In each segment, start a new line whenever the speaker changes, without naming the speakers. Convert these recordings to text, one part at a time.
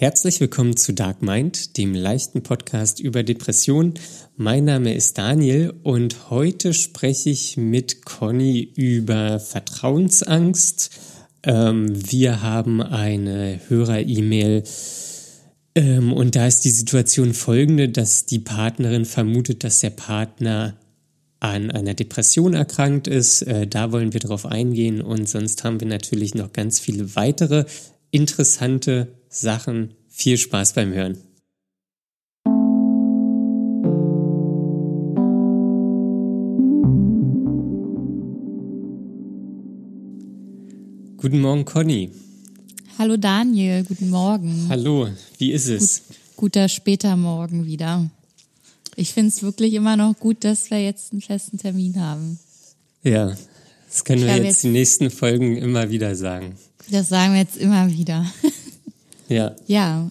Herzlich willkommen zu Dark Mind, dem leichten Podcast über Depression. Mein Name ist Daniel und heute spreche ich mit Conny über Vertrauensangst. Ähm, wir haben eine Hörer-E-Mail ähm, und da ist die Situation folgende, dass die Partnerin vermutet, dass der Partner an einer Depression erkrankt ist. Äh, da wollen wir drauf eingehen und sonst haben wir natürlich noch ganz viele weitere interessante Sachen. Viel Spaß beim Hören. Guten Morgen, Conny.
Hallo Daniel, guten Morgen.
Hallo, wie ist es?
Gut, guter später Morgen wieder. Ich finde es wirklich immer noch gut, dass wir jetzt einen festen Termin haben.
Ja, das können ich wir jetzt, jetzt die nächsten Folgen immer wieder sagen.
Das sagen wir jetzt immer wieder.
Ja.
Ja.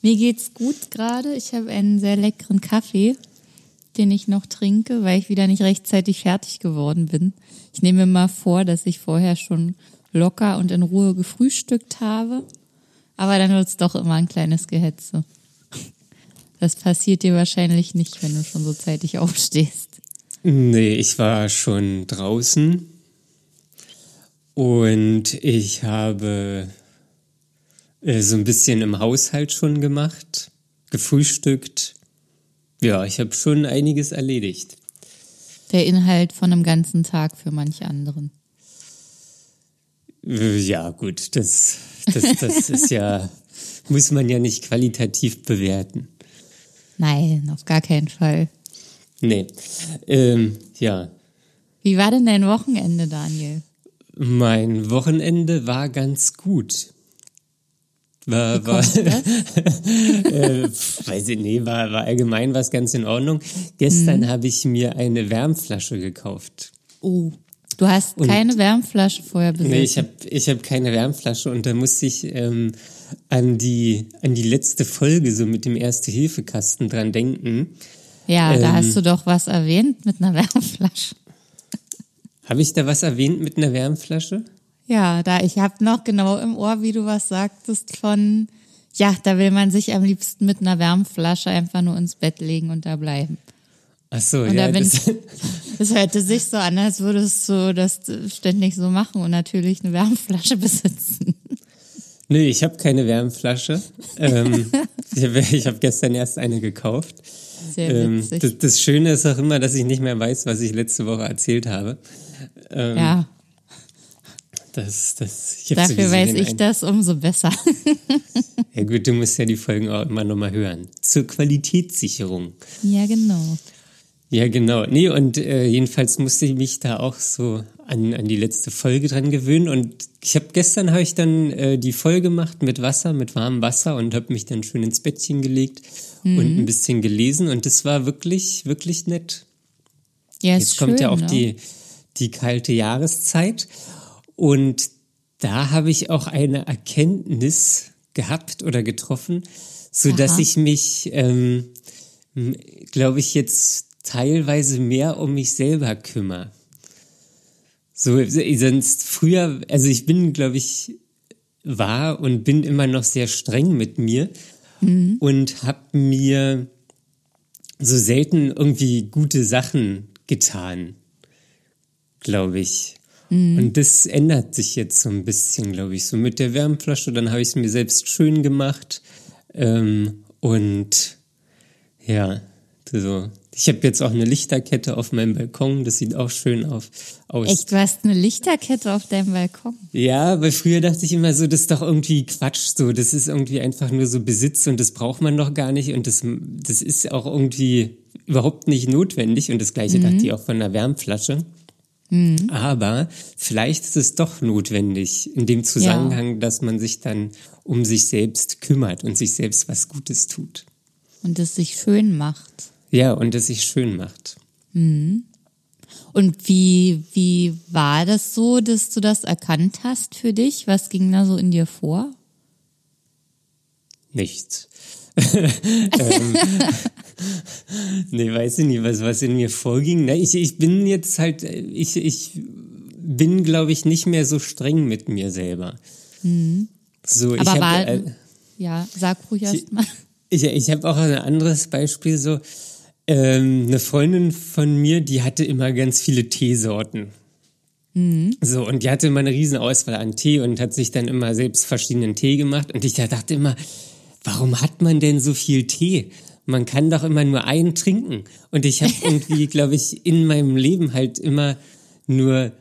Mir geht's gut gerade. Ich habe einen sehr leckeren Kaffee, den ich noch trinke, weil ich wieder nicht rechtzeitig fertig geworden bin. Ich nehme mir mal vor, dass ich vorher schon locker und in Ruhe gefrühstückt habe. Aber dann wird's doch immer ein kleines Gehetze. Das passiert dir wahrscheinlich nicht, wenn du schon so zeitig aufstehst.
Nee, ich war schon draußen und ich habe äh, so ein bisschen im Haushalt schon gemacht, gefrühstückt. Ja, ich habe schon einiges erledigt.
Der Inhalt von einem ganzen Tag für manche anderen.
Äh, ja, gut, das, das, das ist ja, muss man ja nicht qualitativ bewerten.
Nein, auf gar keinen Fall.
Nee, ähm, ja.
Wie war denn dein Wochenende, Daniel?
Mein Wochenende war ganz gut. War, war, äh, weiß ich nicht, war, war allgemein was ganz in Ordnung. Gestern mhm. habe ich mir eine Wärmflasche gekauft.
Oh, du hast und, keine Wärmflasche vorher besitzt?
Nee, ich habe ich hab keine Wärmflasche und da musste ich ähm, an, die, an die letzte Folge so mit dem Erste-Hilfe-Kasten dran denken.
Ja, ähm, da hast du doch was erwähnt mit einer Wärmflasche.
Habe ich da was erwähnt mit einer Wärmflasche?
Ja, da ich habe noch genau im Ohr, wie du was sagtest von, ja, da will man sich am liebsten mit einer Wärmflasche einfach nur ins Bett legen und da bleiben.
Ach so, und ja.
Das, das hörte sich so an, als würdest du das ständig so machen und natürlich eine Wärmflasche besitzen.
Nee, ich habe keine Wärmflasche. ähm, ich habe hab gestern erst eine gekauft.
Sehr ähm, witzig.
Ähm, das, das, Schöne ist auch immer, dass ich nicht mehr weiß, was ich letzte Woche erzählt habe.
Ähm, ja.
Das, das,
Dafür weiß ich ein... das umso besser.
ja gut, du musst ja die Folgen auch immer nochmal hören. Zur Qualitätssicherung.
Ja, genau.
Ja, genau. Nee, und äh, jedenfalls musste ich mich da auch so an, an die letzte Folge dran gewöhnen. Und ich habe gestern habe ich dann äh, die Folge gemacht mit Wasser, mit warmem Wasser und habe mich dann schön ins Bettchen gelegt mhm. und ein bisschen gelesen. Und das war wirklich, wirklich nett.
Ja,
Jetzt kommt
schön,
ja auch
ne?
die, die kalte Jahreszeit. Und da habe ich auch eine Erkenntnis gehabt oder getroffen, so dass ich mich, ähm, glaube ich, jetzt teilweise mehr um mich selber kümmere. So, sonst früher, also ich bin, glaube ich, war und bin immer noch sehr streng mit mir mhm. und habe mir so selten irgendwie gute Sachen getan, glaube ich. Mhm. Und das ändert sich jetzt so ein bisschen, glaube ich, so mit der Wärmflasche. Dann habe ich es mir selbst schön gemacht. Ähm, und ja, so. Ich habe jetzt auch eine Lichterkette auf meinem Balkon. Das sieht auch schön auf, aus.
Echt, du hast eine Lichterkette auf deinem Balkon?
Ja, weil früher dachte ich immer so, das ist doch irgendwie Quatsch. So, das ist irgendwie einfach nur so Besitz und das braucht man doch gar nicht. Und das, das ist auch irgendwie überhaupt nicht notwendig. Und das Gleiche mhm. dachte ich auch von einer Wärmflasche. Mhm. Aber vielleicht ist es doch notwendig in dem Zusammenhang, ja. dass man sich dann um sich selbst kümmert und sich selbst was Gutes tut.
Und es sich schön macht.
Ja, und es sich schön macht.
Mhm. Und wie, wie war das so, dass du das erkannt hast für dich? Was ging da so in dir vor?
Nichts. ähm, nee, weiß ich nicht, was, was in mir vorging. Na, ich, ich bin jetzt halt, ich, ich bin, glaube ich, nicht mehr so streng mit mir selber.
Mhm.
So,
Aber
ich
war,
hab, äh,
Ja, sag ruhig erst mal.
Ich, ich habe auch ein anderes Beispiel so. Ähm, eine Freundin von mir, die hatte immer ganz viele Teesorten. Mhm. So, und die hatte immer eine riesen Auswahl an Tee und hat sich dann immer selbst verschiedenen Tee gemacht. Und ich dachte immer, warum hat man denn so viel Tee? Man kann doch immer nur einen trinken. Und ich habe irgendwie, glaube ich, in meinem Leben halt immer nur,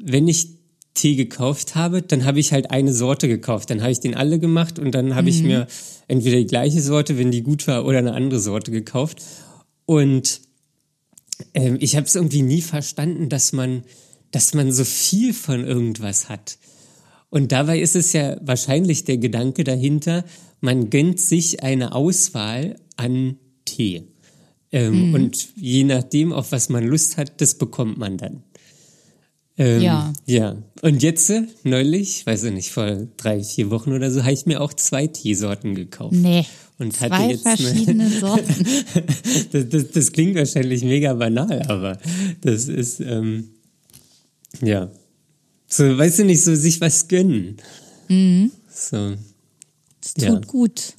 wenn ich Tee gekauft habe, dann habe ich halt eine Sorte gekauft. Dann habe ich den alle gemacht und dann habe mhm. ich mir entweder die gleiche Sorte, wenn die gut war, oder eine andere Sorte gekauft. Und ähm, ich habe es irgendwie nie verstanden, dass man, dass man so viel von irgendwas hat. Und dabei ist es ja wahrscheinlich der Gedanke dahinter, man gönnt sich eine Auswahl an Tee. Ähm, mhm. Und je nachdem, auf was man Lust hat, das bekommt man dann. Ähm, ja. Ja. Und jetzt, äh, neulich, weiß ich nicht, vor drei, vier Wochen oder so, habe ich mir auch zwei Teesorten gekauft.
Nee.
Und
hatte zwei jetzt verschiedene eine, Sorten.
das, das, das, klingt wahrscheinlich mega banal, aber das ist, ähm, ja. So, weißt du nicht, so sich was gönnen.
Mhm.
So.
Das tut ja. gut.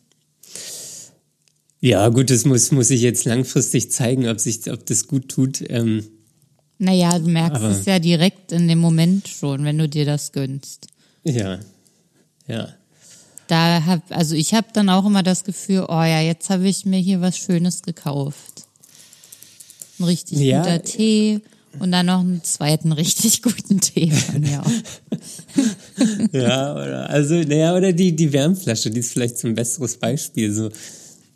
Ja, gut, das muss, muss ich jetzt langfristig zeigen, ob sich, ob das gut tut. Ähm,
naja, du merkst Aber es ja direkt in dem Moment schon, wenn du dir das gönnst.
Ja, ja.
Da hab, also ich habe dann auch immer das Gefühl, oh ja, jetzt habe ich mir hier was Schönes gekauft. Ein richtig ja. guter Tee und dann noch einen zweiten richtig guten Tee von mir auch.
ja, oder, also, naja, oder die, die Wärmflasche, die ist vielleicht so ein besseres Beispiel. So,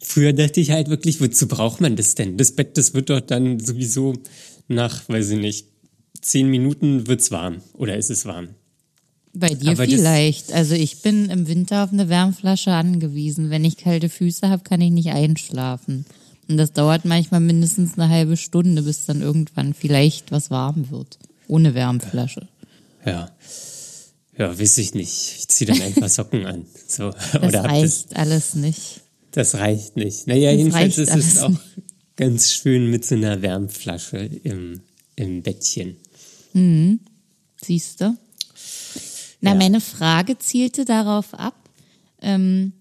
früher dachte ich halt wirklich, wozu braucht man das denn? Das Bett, das wird doch dann sowieso nach, weiß ich nicht, zehn Minuten wird's warm oder ist es warm.
Bei dir Aber vielleicht. Also ich bin im Winter auf eine Wärmflasche angewiesen. Wenn ich kalte Füße habe, kann ich nicht einschlafen. Und das dauert manchmal mindestens eine halbe Stunde, bis dann irgendwann vielleicht was warm wird. Ohne Wärmflasche.
Ja. Ja, weiß ich nicht. Ich ziehe dann einfach Socken an. So.
Das Oder reicht das, alles nicht.
Das reicht nicht. Naja, das jedenfalls ist es auch nicht ganz schön mit so einer Wärmflasche im, im Bettchen.
Mhm. Siehst du? Na, ja. meine Frage zielte darauf ab, ähm,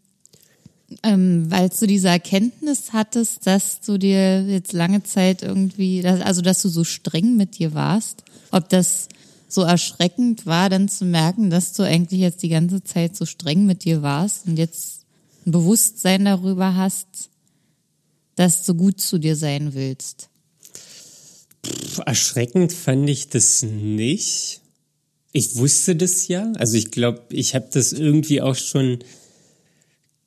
ähm, weil du diese Erkenntnis hattest, dass du dir jetzt lange Zeit irgendwie, also dass du so streng mit dir warst, ob das so erschreckend war, dann zu merken, dass du eigentlich jetzt die ganze Zeit so streng mit dir warst und jetzt ein Bewusstsein darüber hast, dass du gut zu dir sein willst?
Pff, erschreckend fand ich das nicht. Ich wusste das ja. Also ich glaube, ich habe das irgendwie auch schon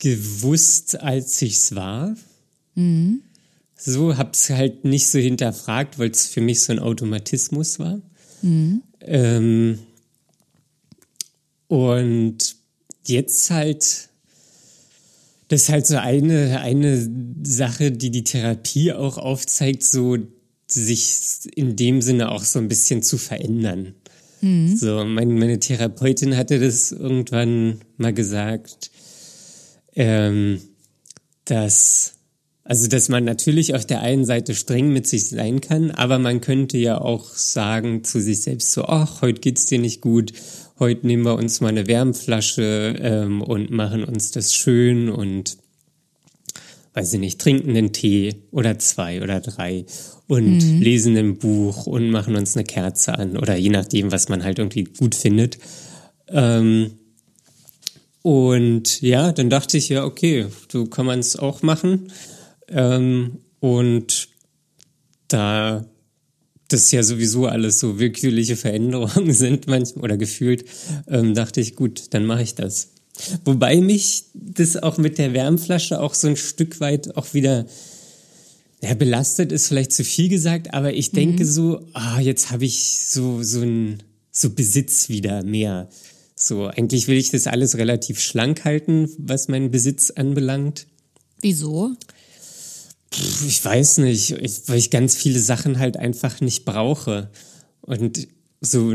gewusst, als ich's war. Mhm. So, hab's halt nicht so hinterfragt, weil es für mich so ein Automatismus war. Mhm. Ähm, und jetzt halt das ist halt so eine, eine Sache, die die Therapie auch aufzeigt, so sich in dem Sinne auch so ein bisschen zu verändern. Mhm. So, meine, meine Therapeutin hatte das irgendwann mal gesagt, ähm, dass, also, dass man natürlich auf der einen Seite streng mit sich sein kann, aber man könnte ja auch sagen zu sich selbst so, ach, heute geht's dir nicht gut heute nehmen wir uns mal eine Wärmflasche ähm, und machen uns das schön und weiß ich nicht, trinken einen Tee oder zwei oder drei und mhm. lesen ein Buch und machen uns eine Kerze an oder je nachdem, was man halt irgendwie gut findet. Ähm, und ja, dann dachte ich ja, okay, so kann man es auch machen. Ähm, und da das ja sowieso alles so willkürliche Veränderungen sind manchmal oder gefühlt, ähm, dachte ich, gut, dann mache ich das. Wobei mich das auch mit der Wärmflasche auch so ein Stück weit auch wieder ja, belastet ist vielleicht zu viel gesagt, aber ich denke mhm. so, ah, jetzt habe ich so so ein so Besitz wieder mehr. So, eigentlich will ich das alles relativ schlank halten, was meinen Besitz anbelangt.
Wieso?
Ich weiß nicht, weil ich ganz viele Sachen halt einfach nicht brauche. Und so,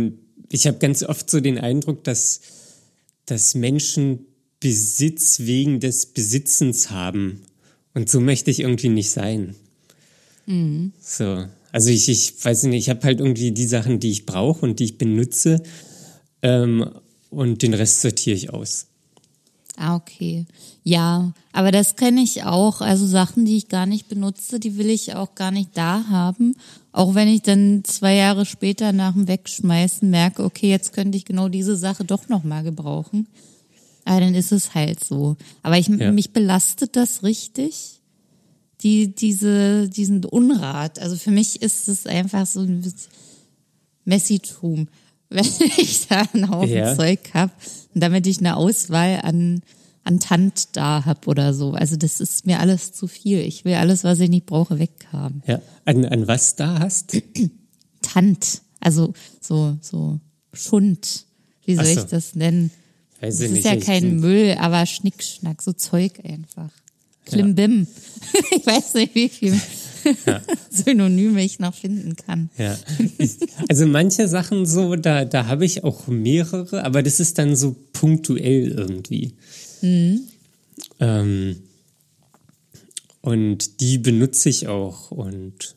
ich habe ganz oft so den Eindruck, dass, dass Menschen Besitz wegen des Besitzens haben. Und so möchte ich irgendwie nicht sein. Mhm. So. Also ich, ich weiß nicht, ich habe halt irgendwie die Sachen, die ich brauche und die ich benutze. Ähm, und den Rest sortiere ich aus.
Ah, okay. Ja, aber das kenne ich auch. Also Sachen, die ich gar nicht benutze, die will ich auch gar nicht da haben. Auch wenn ich dann zwei Jahre später nach dem Wegschmeißen merke, okay, jetzt könnte ich genau diese Sache doch nochmal gebrauchen. Aber dann ist es halt so. Aber ich,
Ja.
mich belastet das richtig. Die, diese, diesen Unrat. Also für mich ist es einfach so ein Messitum. Wenn ich da einen Haufen
Ja.
Zeug hab und damit ich eine Auswahl an, an Tant da hab oder so. Also das ist mir alles zu viel. Ich will alles, was ich nicht brauche, weghaben.
Ja. An, an was da hast?
Tant. Also so, so Schund. Wie soll
so.
ich das nennen?
Weiß
Das ist
nicht.
ja kein Müll, aber Schnickschnack, so Zeug einfach. Klimbim. ich weiß nicht, wie viel Synonyme ich noch finden kann.
Ja. Also manche Sachen so, da, da habe ich auch mehrere, aber das ist dann so punktuell irgendwie. Ähm, und die benutze ich auch und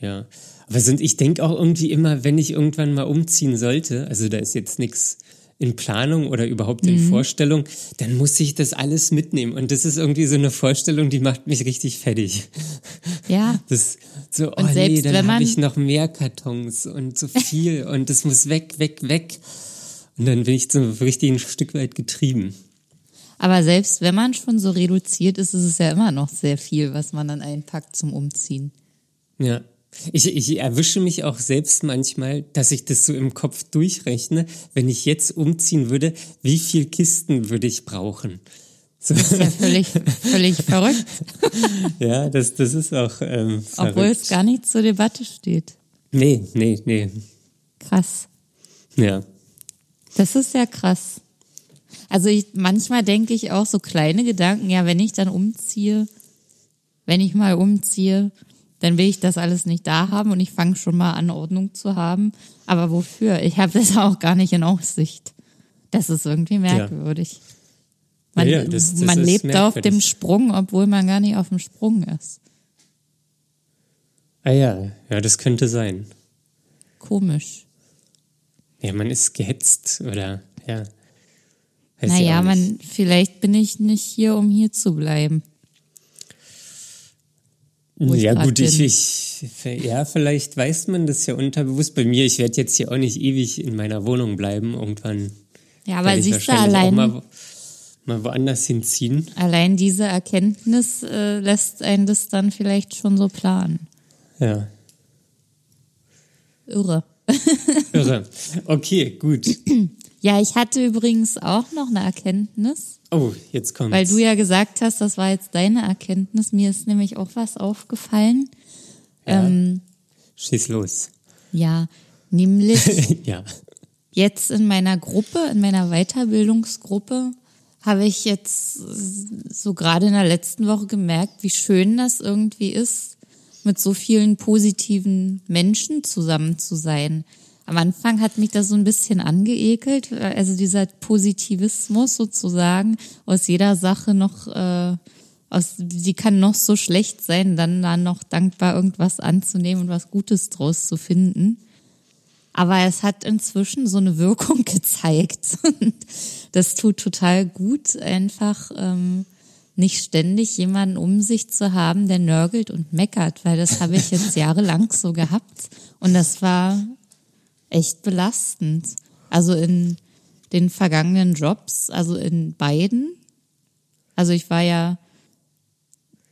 ja. Aber sind, ich denke auch irgendwie immer, wenn ich irgendwann mal umziehen sollte, also da ist jetzt nichts in Planung oder überhaupt in Vorstellung, dann muss ich das alles mitnehmen. Und das ist irgendwie so eine Vorstellung, die macht mich richtig fertig.
Ja.
Das so, oh
Und
nee,
selbst
dann
wenn man-
habe ich noch mehr Kartons und so viel und das muss weg, weg, weg. Und dann bin ich so richtig ein Stück weit getrieben.
Aber selbst wenn man schon so reduziert ist, ist es ja immer noch sehr viel, was man dann einpackt zum Umziehen.
Ja. Ich, ich erwische mich auch selbst manchmal, dass ich das so im Kopf durchrechne. Wenn ich jetzt umziehen würde, wie viel Kisten würde ich brauchen? So,
Das ist ja völlig, völlig verrückt,
ja, das, das ist auch ähm,
obwohl
verrückt.
es gar nicht zur Debatte steht.
Nee, nee, nee.
Krass.
Ja.
Das ist ja krass. Also ich, manchmal denke ich auch so kleine Gedanken, ja, wenn ich dann umziehe, wenn ich mal umziehe, dann will ich das alles nicht da haben und ich fange schon mal an, Ordnung zu haben. Aber wofür? Ich habe das auch gar nicht in Aussicht. Das ist irgendwie merkwürdig. Man,
Ja, ja, das- das
man lebt auf
merkwürdig.
dem Sprung, obwohl man gar nicht auf dem Sprung ist.
Ah ja, ja, das könnte sein.
Komisch.
Ja, man ist gehetzt oder ja. Weiß
Naja, man, vielleicht bin ich nicht hier, um hier zu bleiben.
Ja gut, ich, ich, ja, vielleicht weiß man das ja unterbewusst bei mir. Ich werde jetzt hier auch nicht ewig in meiner Wohnung bleiben. Irgendwann
Ja, aber siehst du, allein,
mal, mal woanders hinziehen.
allein diese Erkenntnis äh, lässt einen das dann vielleicht schon so planen.
Ja,
Irre.
irre. Okay, gut.
Ja, ich hatte übrigens auch noch eine Erkenntnis,
Oh, jetzt kommt's.
weil du ja gesagt hast, das war jetzt deine Erkenntnis. Mir ist nämlich auch was aufgefallen.
Ja.
Ähm,
Schieß los.
ja, nämlich
ja.
jetzt in meiner Gruppe, in meiner Weiterbildungsgruppe, habe ich jetzt so gerade in der letzten Woche gemerkt, wie schön das irgendwie ist, mit so vielen positiven Menschen zusammen zu sein. Am Anfang hat mich das so ein bisschen angeekelt, also dieser Positivismus sozusagen aus jeder Sache noch, äh, aus, die kann noch so schlecht sein, dann da noch dankbar irgendwas anzunehmen und was Gutes draus zu finden. Aber es hat inzwischen so eine Wirkung gezeigt. Und das tut total gut, einfach ähm, nicht ständig jemanden um sich zu haben, der nörgelt und meckert, weil das habe ich jetzt jahrelang so gehabt. Und das war echt belastend. Also in den vergangenen Jobs, also in beiden. Also ich war ja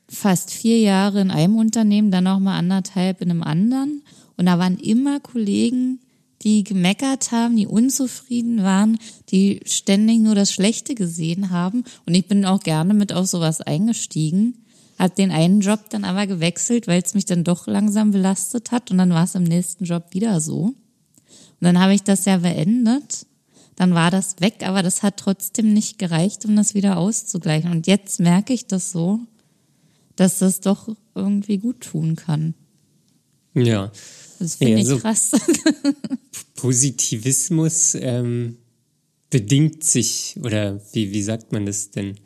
fast vier Jahre in einem Unternehmen, dann noch mal anderthalb in einem anderen. Und da waren immer Kollegen, die gemeckert haben, die unzufrieden waren, die ständig nur das Schlechte gesehen haben. Und ich bin auch gerne mit auf sowas eingestiegen. Hab den einen Job dann aber gewechselt, weil es mich dann doch langsam belastet hat. Und dann war es im nächsten Job wieder so. Und dann habe ich das ja beendet. Dann war das weg, aber das hat trotzdem nicht gereicht, um das wieder auszugleichen. Und jetzt merke ich das so, dass das doch irgendwie gut tun kann.
Ja.
Das finde
Ja,
ich
so-
krass.
Positivismus ähm, bedingt sich, oder wie, wie sagt man das denn?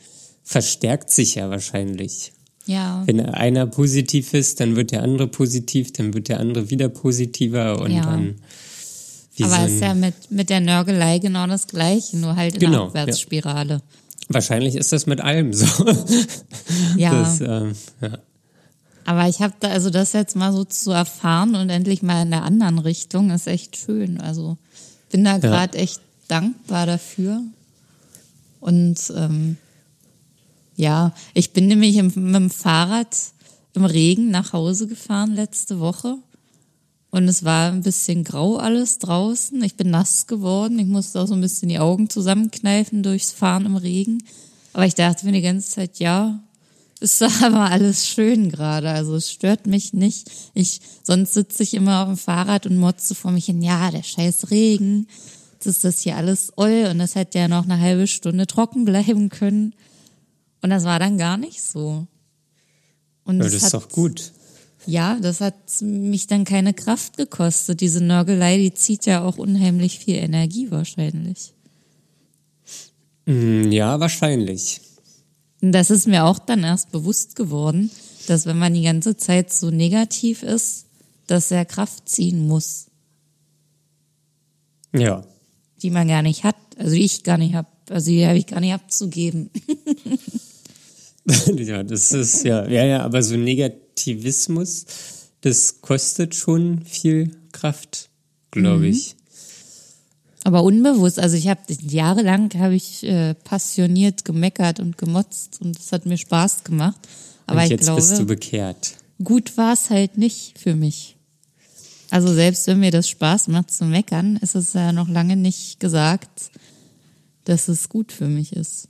Verstärkt sich ja wahrscheinlich.
ja.
Wenn einer positiv ist, dann wird der andere positiv, dann wird der andere wieder positiver und
Ja.
dann wie
Aber ist ja mit, mit der Nörgelei genau das Gleiche, nur halt in
Genau,
der Abwärtsspirale.
Wahrscheinlich ist das mit allem so.
Ja.
Das, ähm, ja.
Aber ich habe da, also das jetzt mal so zu erfahren und endlich mal in der anderen Richtung, ist echt schön. Also bin da gerade echt dankbar dafür. Und ähm, ja, ich bin nämlich im, mit dem Fahrrad im Regen nach Hause gefahren letzte Woche. Und es war ein bisschen grau alles draußen. Ich bin nass geworden. Ich musste auch so ein bisschen die Augen zusammenkneifen durchs Fahren im Regen. Aber ich dachte mir die ganze Zeit, ja, ist aber alles schön gerade. Also es stört mich nicht. Ich, sonst sitze ich immer auf dem Fahrrad und motze vor mich hin, ja, der scheiß Regen. Jetzt ist das hier alles oll und das hätte ja noch eine halbe Stunde trocken bleiben können. Und das war dann gar nicht so. Und
ja,
das,
ist doch gut.
Ja, das hat mich dann keine Kraft gekostet. Diese Nörgelei, die zieht ja auch unheimlich viel Energie wahrscheinlich.
Mm, Ja, wahrscheinlich.
Das ist mir auch dann erst bewusst geworden, dass wenn man die ganze Zeit so negativ ist, dass er Kraft ziehen muss,
Ja.
die man gar nicht hat. Also die ich gar nicht habe. Also die habe ich gar nicht abzugeben.
ja, das ist ja, ja, ja, aber so Negativismus, das kostet schon viel Kraft, glaube ich.
Aber unbewusst, also ich habe jahrelang habe ich äh, passioniert gemeckert und gemotzt und es hat mir Spaß gemacht. Aber
Und
ich
jetzt
glaube,
bist du bekehrt.
gut war es halt nicht für mich. Also selbst wenn mir das Spaß macht zu meckern, ist es ja noch lange nicht gesagt, dass es gut für mich ist.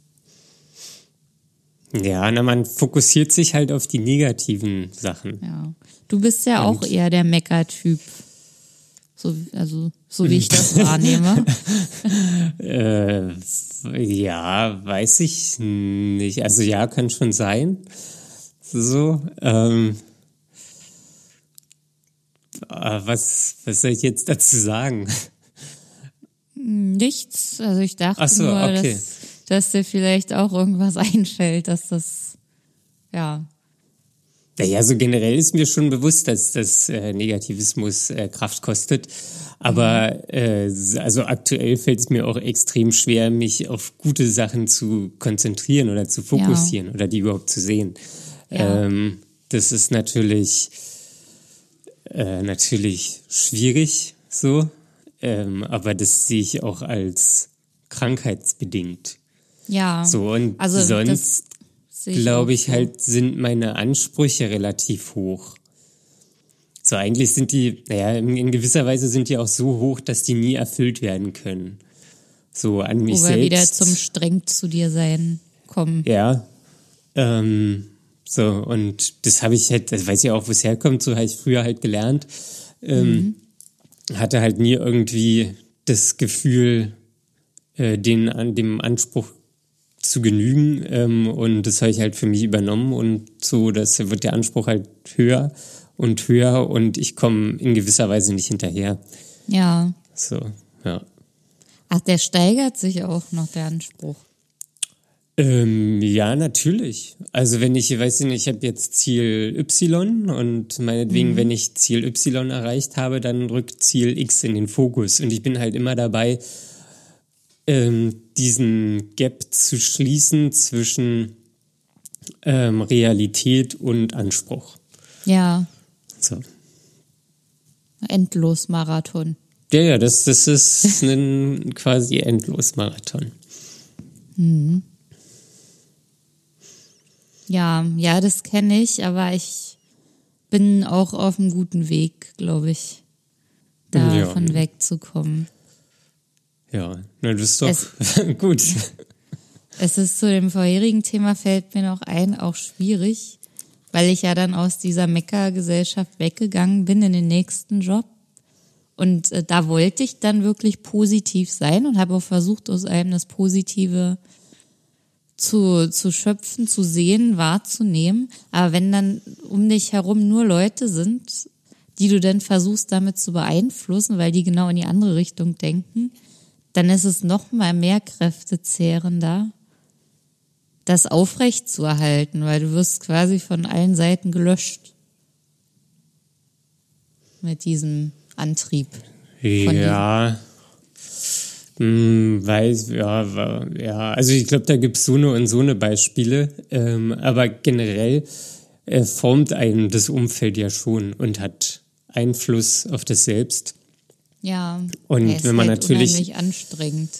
Ja, na, man fokussiert sich halt auf die negativen Sachen.
Ja. Du bist ja auch
Und-
eher der Meckertyp. So, also, so wie ich das wahrnehme.
Äh, ja, weiß ich nicht. Also ja, kann schon sein. So. Ähm, äh, was, was soll ich jetzt dazu sagen?
Nichts. Also ich dachte
Ach so,
nur,
okay.
dass, dass dir vielleicht auch irgendwas einfällt, dass das, ja.
Naja, so generell ist mir schon bewusst, dass das äh, Negativismus äh, Kraft kostet. Aber äh, also aktuell fällt es mir auch extrem schwer, mich auf gute Sachen zu konzentrieren oder zu fokussieren oder die überhaupt zu sehen.
Ja.
Ähm, das ist natürlich äh, natürlich schwierig so, ähm, aber das sehe ich auch als krankheitsbedingt.
Ja.
So und
Also
sonst
ich
glaube ich
so.
halt, sind meine Ansprüche relativ hoch. So, eigentlich sind die, naja, in, gewisser Weise sind die auch so hoch, dass die nie erfüllt werden können. So an mich
Wo
selbst.
wieder zum streng zu dir sein kommen.
Ja. Ähm, so, und das habe ich halt, das weiß ich auch, wo es herkommt, so habe ich früher halt gelernt. Ähm, Hatte halt nie irgendwie das Gefühl, äh, den, an dem Anspruch zu genügen. Ähm, und das habe ich halt für mich übernommen und so, das wird der Anspruch halt höher und höher und ich komme in gewisser Weise nicht hinterher.
Ja.
So, ja.
Ach, der steigert sich auch noch, der Anspruch.
Ähm, ja, natürlich. Also wenn ich, weiß ich nicht, ich habe jetzt Ziel Y und meinetwegen, wenn ich Ziel Y erreicht habe, dann rückt Ziel X in den Fokus. Und ich bin halt immer dabei, ähm, diesen Gap zu schließen zwischen ähm, Realität und Anspruch.
Ja.
So.
Endlos Marathon.
Ja, ja, das, das ist ein quasi Endlosmarathon.
Ja, ja, das kenne ich, aber ich bin auch auf einem guten Weg, glaube ich, davon
Ja.
wegzukommen.
Ja, na, das ist doch gut.
Es ist zu dem vorherigen Thema fällt mir noch ein, auch schwierig, weil ich ja dann aus dieser Meckergesellschaft weggegangen bin in den nächsten Job. Und äh, da wollte ich dann wirklich positiv sein und habe auch versucht, aus einem das Positive zu, zu schöpfen, zu sehen, wahrzunehmen. Aber wenn dann um dich herum nur Leute sind, die du dann versuchst damit zu beeinflussen, weil die genau in die andere Richtung denken, dann ist es noch mal mehr kräftezehrender, das aufrecht zu erhalten, weil du wirst quasi von allen Seiten gelöscht mit diesem Antrieb.
Ja. Hm, weiß, ja, ja, also ich glaube, da gibt's so eine und so eine Beispiele, ähm, aber generell äh, formt einen das Umfeld ja schon und hat Einfluss auf das Selbst.
Ja,
Und wenn man
halt
natürlich-
anstrengend.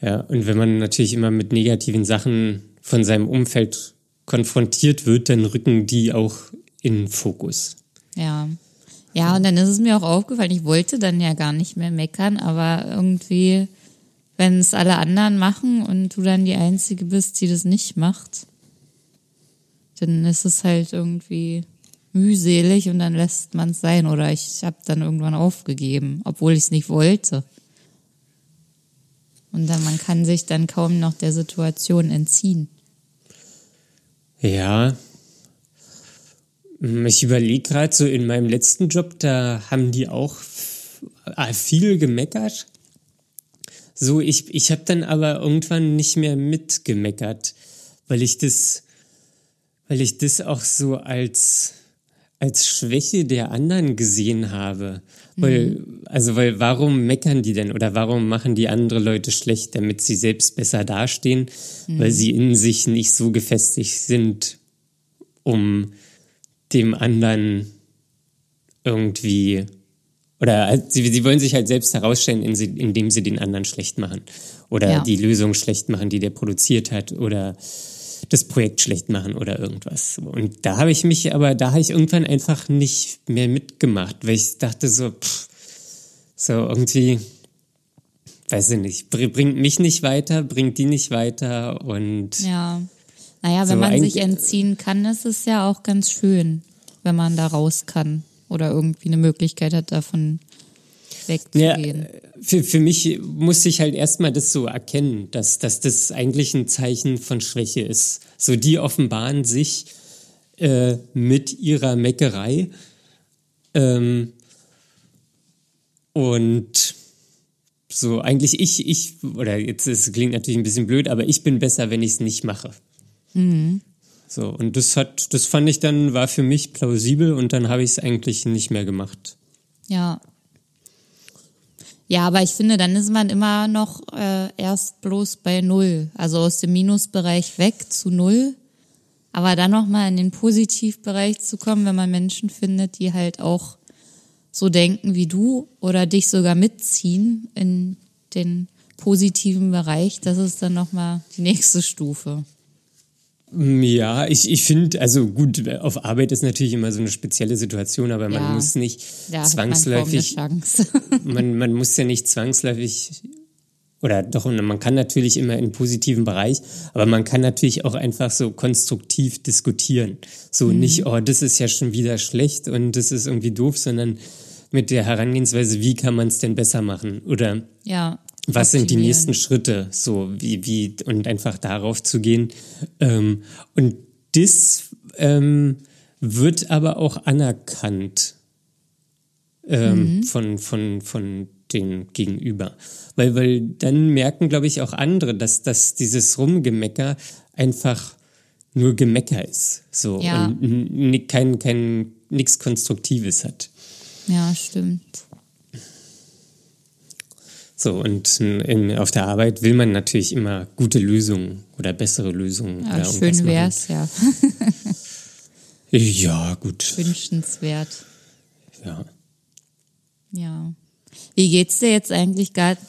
Ja, und wenn man natürlich immer mit negativen Sachen von seinem Umfeld konfrontiert wird, dann rücken die auch in Fokus.
Ja. Ja, und dann ist es mir auch aufgefallen, ich wollte dann ja gar nicht mehr meckern, aber irgendwie, wenn es alle anderen machen und du dann die Einzige bist, die das nicht macht, dann ist es halt irgendwie mühselig und dann lässt man es sein. Oder ich habe dann irgendwann aufgegeben, obwohl ich es nicht wollte. Und dann, man kann sich dann kaum noch der Situation entziehen.
Ja. Hm, Ich überlege gerade so in meinem letzten Job, da haben die auch ah, viel gemeckert. So, ich, ich habe dann aber irgendwann nicht mehr mitgemeckert, weil ich das, weil ich das auch so als, als Schwäche der anderen gesehen habe. Weil, also, weil warum meckern die denn oder warum machen die andere Leute schlecht, damit sie selbst besser dastehen, weil sie in sich nicht so gefestigt sind, um dem anderen irgendwie oder halt, sie, sie wollen sich halt selbst herausstellen, indem sie den anderen schlecht machen oder
Ja.
die Lösung schlecht machen, die der produziert hat oder das Projekt schlecht machen oder irgendwas. Und da habe ich mich aber, da habe ich irgendwann einfach nicht mehr mitgemacht, weil ich dachte so, pff, so irgendwie, weiß ich nicht, br- bringt mich nicht weiter, bringt die nicht weiter und
Ja. Naja, wenn
So,
man sich entziehen kann, ist es ja auch ganz schön, wenn man da raus kann oder irgendwie eine Möglichkeit hat, davon
Ja,
wegzugehen.
Für, für mich musste ich halt erstmal das so erkennen, dass, dass das eigentlich ein Zeichen von Schwäche ist. So, die offenbaren sich äh, mit ihrer Meckerei. Ähm, und so, eigentlich ich, ich, oder jetzt es klingt natürlich ein bisschen blöd, aber ich bin besser, wenn ich es nicht mache. So, und das hat, das fand ich dann, war für mich plausibel und dann habe ich es eigentlich nicht mehr gemacht.
Ja. Ja, aber ich finde, dann ist man immer noch äh, erst bloß bei Null. Also aus dem Minusbereich weg zu Null. Aber dann nochmal in den Positivbereich zu kommen, wenn man Menschen findet, die halt auch so denken wie du oder dich sogar mitziehen in den positiven Bereich, das ist dann nochmal die nächste Stufe.
Ja, ich, ich finde, also gut, auf Arbeit ist natürlich immer so eine spezielle Situation, aber man
Ja.
muss nicht
Da
zwangsläufig,
man
man, muss ja nicht zwangsläufig, oder doch, man kann natürlich immer in positiven Bereich, aber man kann natürlich auch einfach so konstruktiv diskutieren. So
Mhm.
nicht, oh, das ist ja schon wieder schlecht und das ist irgendwie doof, sondern mit der Herangehensweise, wie kann man es denn besser machen? Oder
ja.
Was sind die nächsten Schritte? So, wie, wie, und einfach darauf zu gehen. Ähm, und das ähm, wird aber auch anerkannt ähm, von, von, von den Gegenüber. Weil, weil dann merken, glaube ich, auch andere, dass, dass dieses Rumgemecker einfach nur Gemecker ist. So,
Ja.
und kein, kein, nichts Konstruktives hat.
Ja, stimmt.
So, und in, auf der Arbeit will man natürlich immer gute Lösungen oder bessere Lösungen.
Ja,
oder
schön
machen.
wär's, ja.
Ja, gut.
Wünschenswert.
Ja.
Ja. Wie geht's dir jetzt eigentlich gerade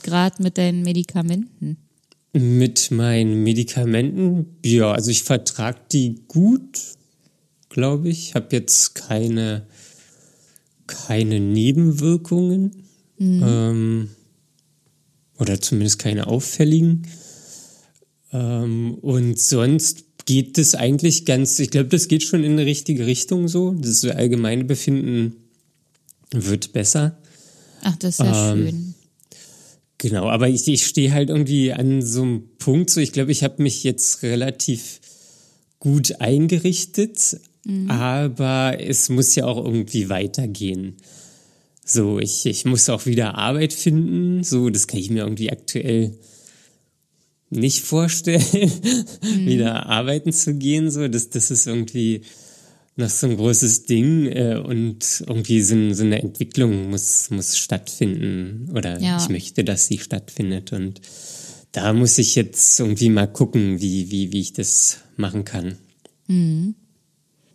mit deinen Medikamenten?
Mit meinen Medikamenten, ja, also ich vertrage die gut, glaube ich. Habe jetzt keine, keine Nebenwirkungen. Ähm, oder zumindest keine auffälligen. Ähm, und sonst geht es eigentlich ganz, ich glaube, das geht schon in eine richtige Richtung so. Das allgemeine Befinden wird besser.
Ach, das ist ja
Ähm,
schön.
Genau, aber ich, ich stehe halt irgendwie an so einem Punkt, so ich glaube, ich habe mich jetzt relativ gut eingerichtet, aber es muss ja auch irgendwie weitergehen. So, ich, ich muss auch wieder Arbeit finden, so, das kann ich mir irgendwie aktuell nicht vorstellen, wieder arbeiten zu gehen, so, das, das ist irgendwie, noch so ein großes Ding äh, und irgendwie so, so, eine Entwicklung muss, muss stattfinden oder ja. ich möchte, dass sie stattfindet und da muss ich jetzt irgendwie mal gucken, wie, wie, wie ich das machen kann. Mhm.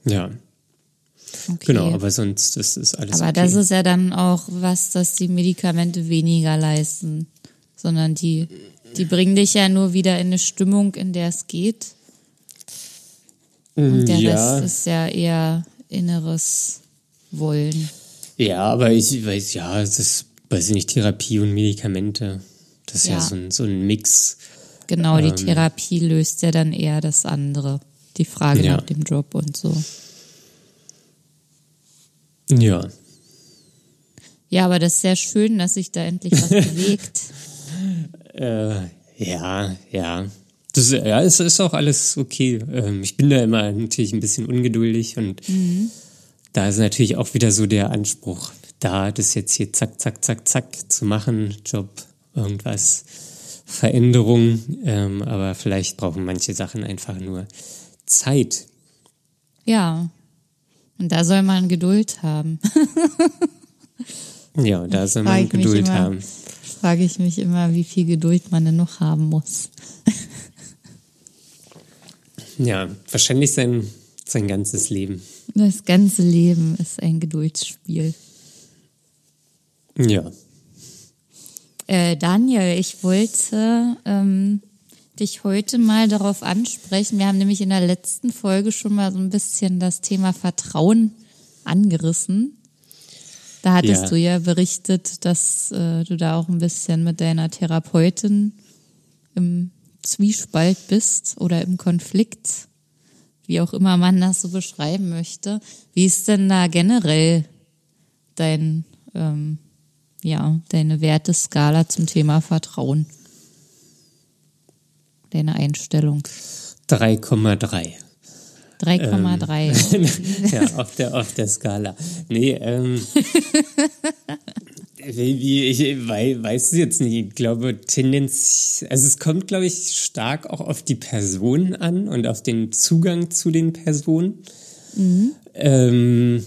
Ja. Okay. Genau, aber sonst das ist alles.
Aber
okay.
das ist ja dann auch was, dass die Medikamente weniger leisten, sondern die, die bringen dich ja nur wieder in eine Stimmung, in der es geht. Und der ja. Rest ist ja eher inneres Wollen.
Ja, aber ich weiß, ja, das ist, weiß ich nicht, Therapie und Medikamente. Das ist ja, ja so, ein, so ein Mix.
Genau, die ähm, Therapie löst ja dann eher das andere. Die Frage ja. nach dem Job und so.
Ja.
Ja, aber das ist sehr schön, dass sich da endlich was bewegt.
Äh, ja, ja. Das, ja, es ist auch alles okay. Ähm, ich bin da immer natürlich ein bisschen ungeduldig und mhm. da ist natürlich auch wieder so der Anspruch, da das jetzt hier zack, zack, zack, zack zu machen, Job, irgendwas, Veränderung. Ähm, aber vielleicht brauchen manche Sachen einfach nur Zeit.
Ja, und da soll man Geduld haben.
ja, da soll man Geduld
immer,
haben.
Frage ich mich immer, wie viel Geduld man denn noch haben muss.
ja, wahrscheinlich sein, sein ganzes Leben.
Das ganze Leben ist ein Geduldsspiel.
Ja.
Äh, Daniel, ich wollte ähm, dich heute mal darauf ansprechen. Wir haben nämlich in der letzten Folge schon mal so ein bisschen das Thema Vertrauen angerissen. Da hattest ja. du ja berichtet, dass äh, du da auch ein bisschen mit deiner Therapeutin im Zwiespalt bist oder im Konflikt, wie auch immer man das so beschreiben möchte. Wie ist denn da generell dein, ähm, ja, deine Werteskala zum Thema Vertrauen? Deine Einstellung?
3,3.
3,3.
Ähm, ja, auf der, auf der Skala. Nee, ähm, wie, ich weiß es jetzt nicht. Ich glaube, Tendenz, also es kommt, glaube ich, stark auch auf die Person an und auf den Zugang zu den Personen. Mhm. Ähm,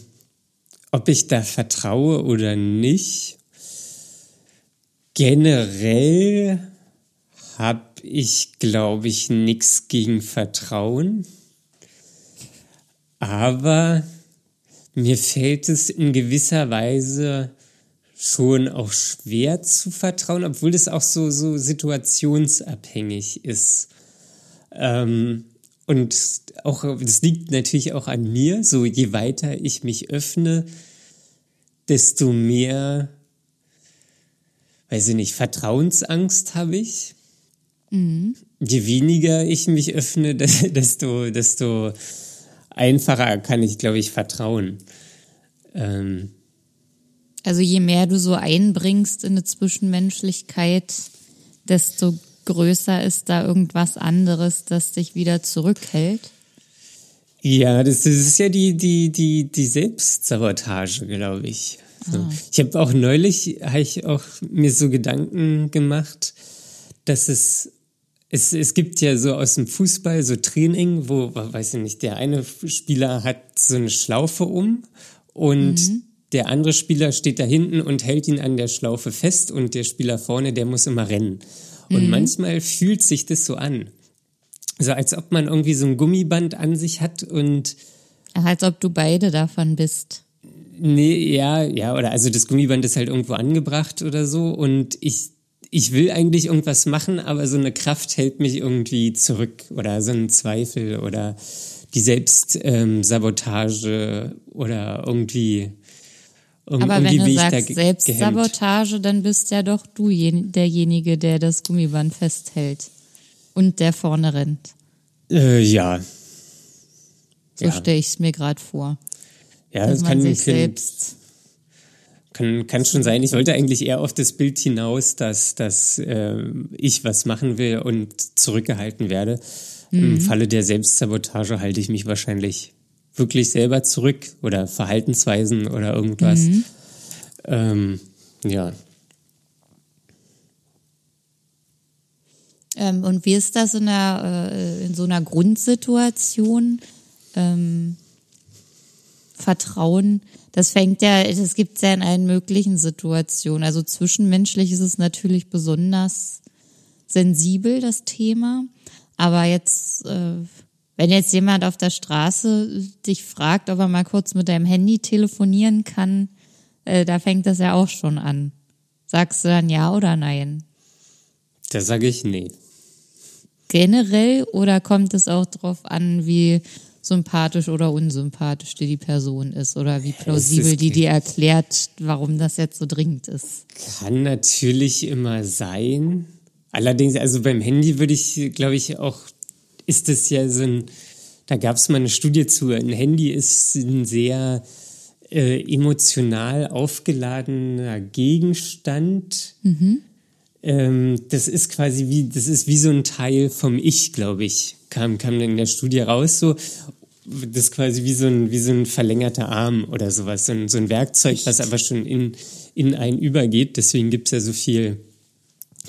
ob ich da vertraue oder nicht. Generell habe ich, glaube ich, nichts gegen Vertrauen. Aber mir fällt es in gewisser Weise schon auch schwer zu vertrauen, obwohl das auch so, so situationsabhängig ist. Ähm, und auch, das liegt natürlich auch an mir. So, je weiter ich mich öffne, desto mehr, weiß ich nicht, Vertrauensangst habe ich. Mhm. Je weniger ich mich öffne, desto, desto einfacher kann ich, glaube ich, vertrauen. Ähm.
Also je mehr du so einbringst in eine Zwischenmenschlichkeit, desto größer ist da irgendwas anderes, das dich wieder zurückhält.
Ja, das ist ja die, die, die, die Selbstsabotage, glaube ich. So. Ah. Ich habe auch neulich, habe ich auch mir so Gedanken gemacht, dass es es, es gibt ja so aus dem Fußball so Training, wo, weiß ich nicht, der eine Spieler hat so eine Schlaufe um und mhm. der andere Spieler steht da hinten und hält ihn an der Schlaufe fest und der Spieler vorne, der muss immer rennen. Und mhm. manchmal fühlt sich das so an. So als ob man irgendwie so ein Gummiband an sich hat und.
Als ob du beide davon bist.
Nee, ja, ja, oder also das Gummiband ist halt irgendwo angebracht oder so und ich ich will eigentlich irgendwas machen, aber so eine Kraft hält mich irgendwie zurück oder so ein Zweifel oder die Selbstsabotage ähm, oder irgendwie.
aber wenn du sagst Selbstsabotage, dann bist ja doch du derjenige, der das Gummiband festhält und der vorne rennt.
Äh, ja.
So ja. stelle ich es mir gerade vor.
Ja, das kann sich selbst kann, kann schon sein. Ich wollte eigentlich eher auf das Bild hinaus, dass, dass äh, ich was machen will und zurückgehalten werde. Mhm. Im Falle der Selbstsabotage halte ich mich wahrscheinlich wirklich selber zurück oder Verhaltensweisen oder irgendwas. Mhm. Ähm, ja.
Ähm, und wie ist das in, einer, äh, in so einer Grundsituation? Ähm, Vertrauen, das fängt ja, das gibt es ja in allen möglichen Situationen. Also zwischenmenschlich ist es natürlich besonders sensibel, das Thema. Aber jetzt, äh, wenn jetzt jemand auf der Straße dich fragt, ob er mal kurz mit deinem Handy telefonieren kann, äh, da fängt das ja auch schon an. Sagst du dann ja oder nein?
Da sage ich nee.
Generell oder kommt es auch darauf an, wie sympathisch oder unsympathisch die, die Person ist oder wie plausibel die dir erklärt, warum das jetzt so dringend ist?
Kann natürlich immer sein. Allerdings, also beim Handy würde ich, glaube ich, auch, ist es ja so ein, da gab es mal eine Studie zu, ein Handy ist ein sehr äh, emotional aufgeladener Gegenstand. Mhm. Ähm, das ist quasi wie, das ist wie so ein Teil vom Ich, glaube ich, kam, kam in der Studie raus so. Das ist quasi wie so ein, wie so ein verlängerter Arm oder sowas, so ein, so ein Werkzeug, was aber schon in, in einen übergeht. Deswegen gibt es ja so viel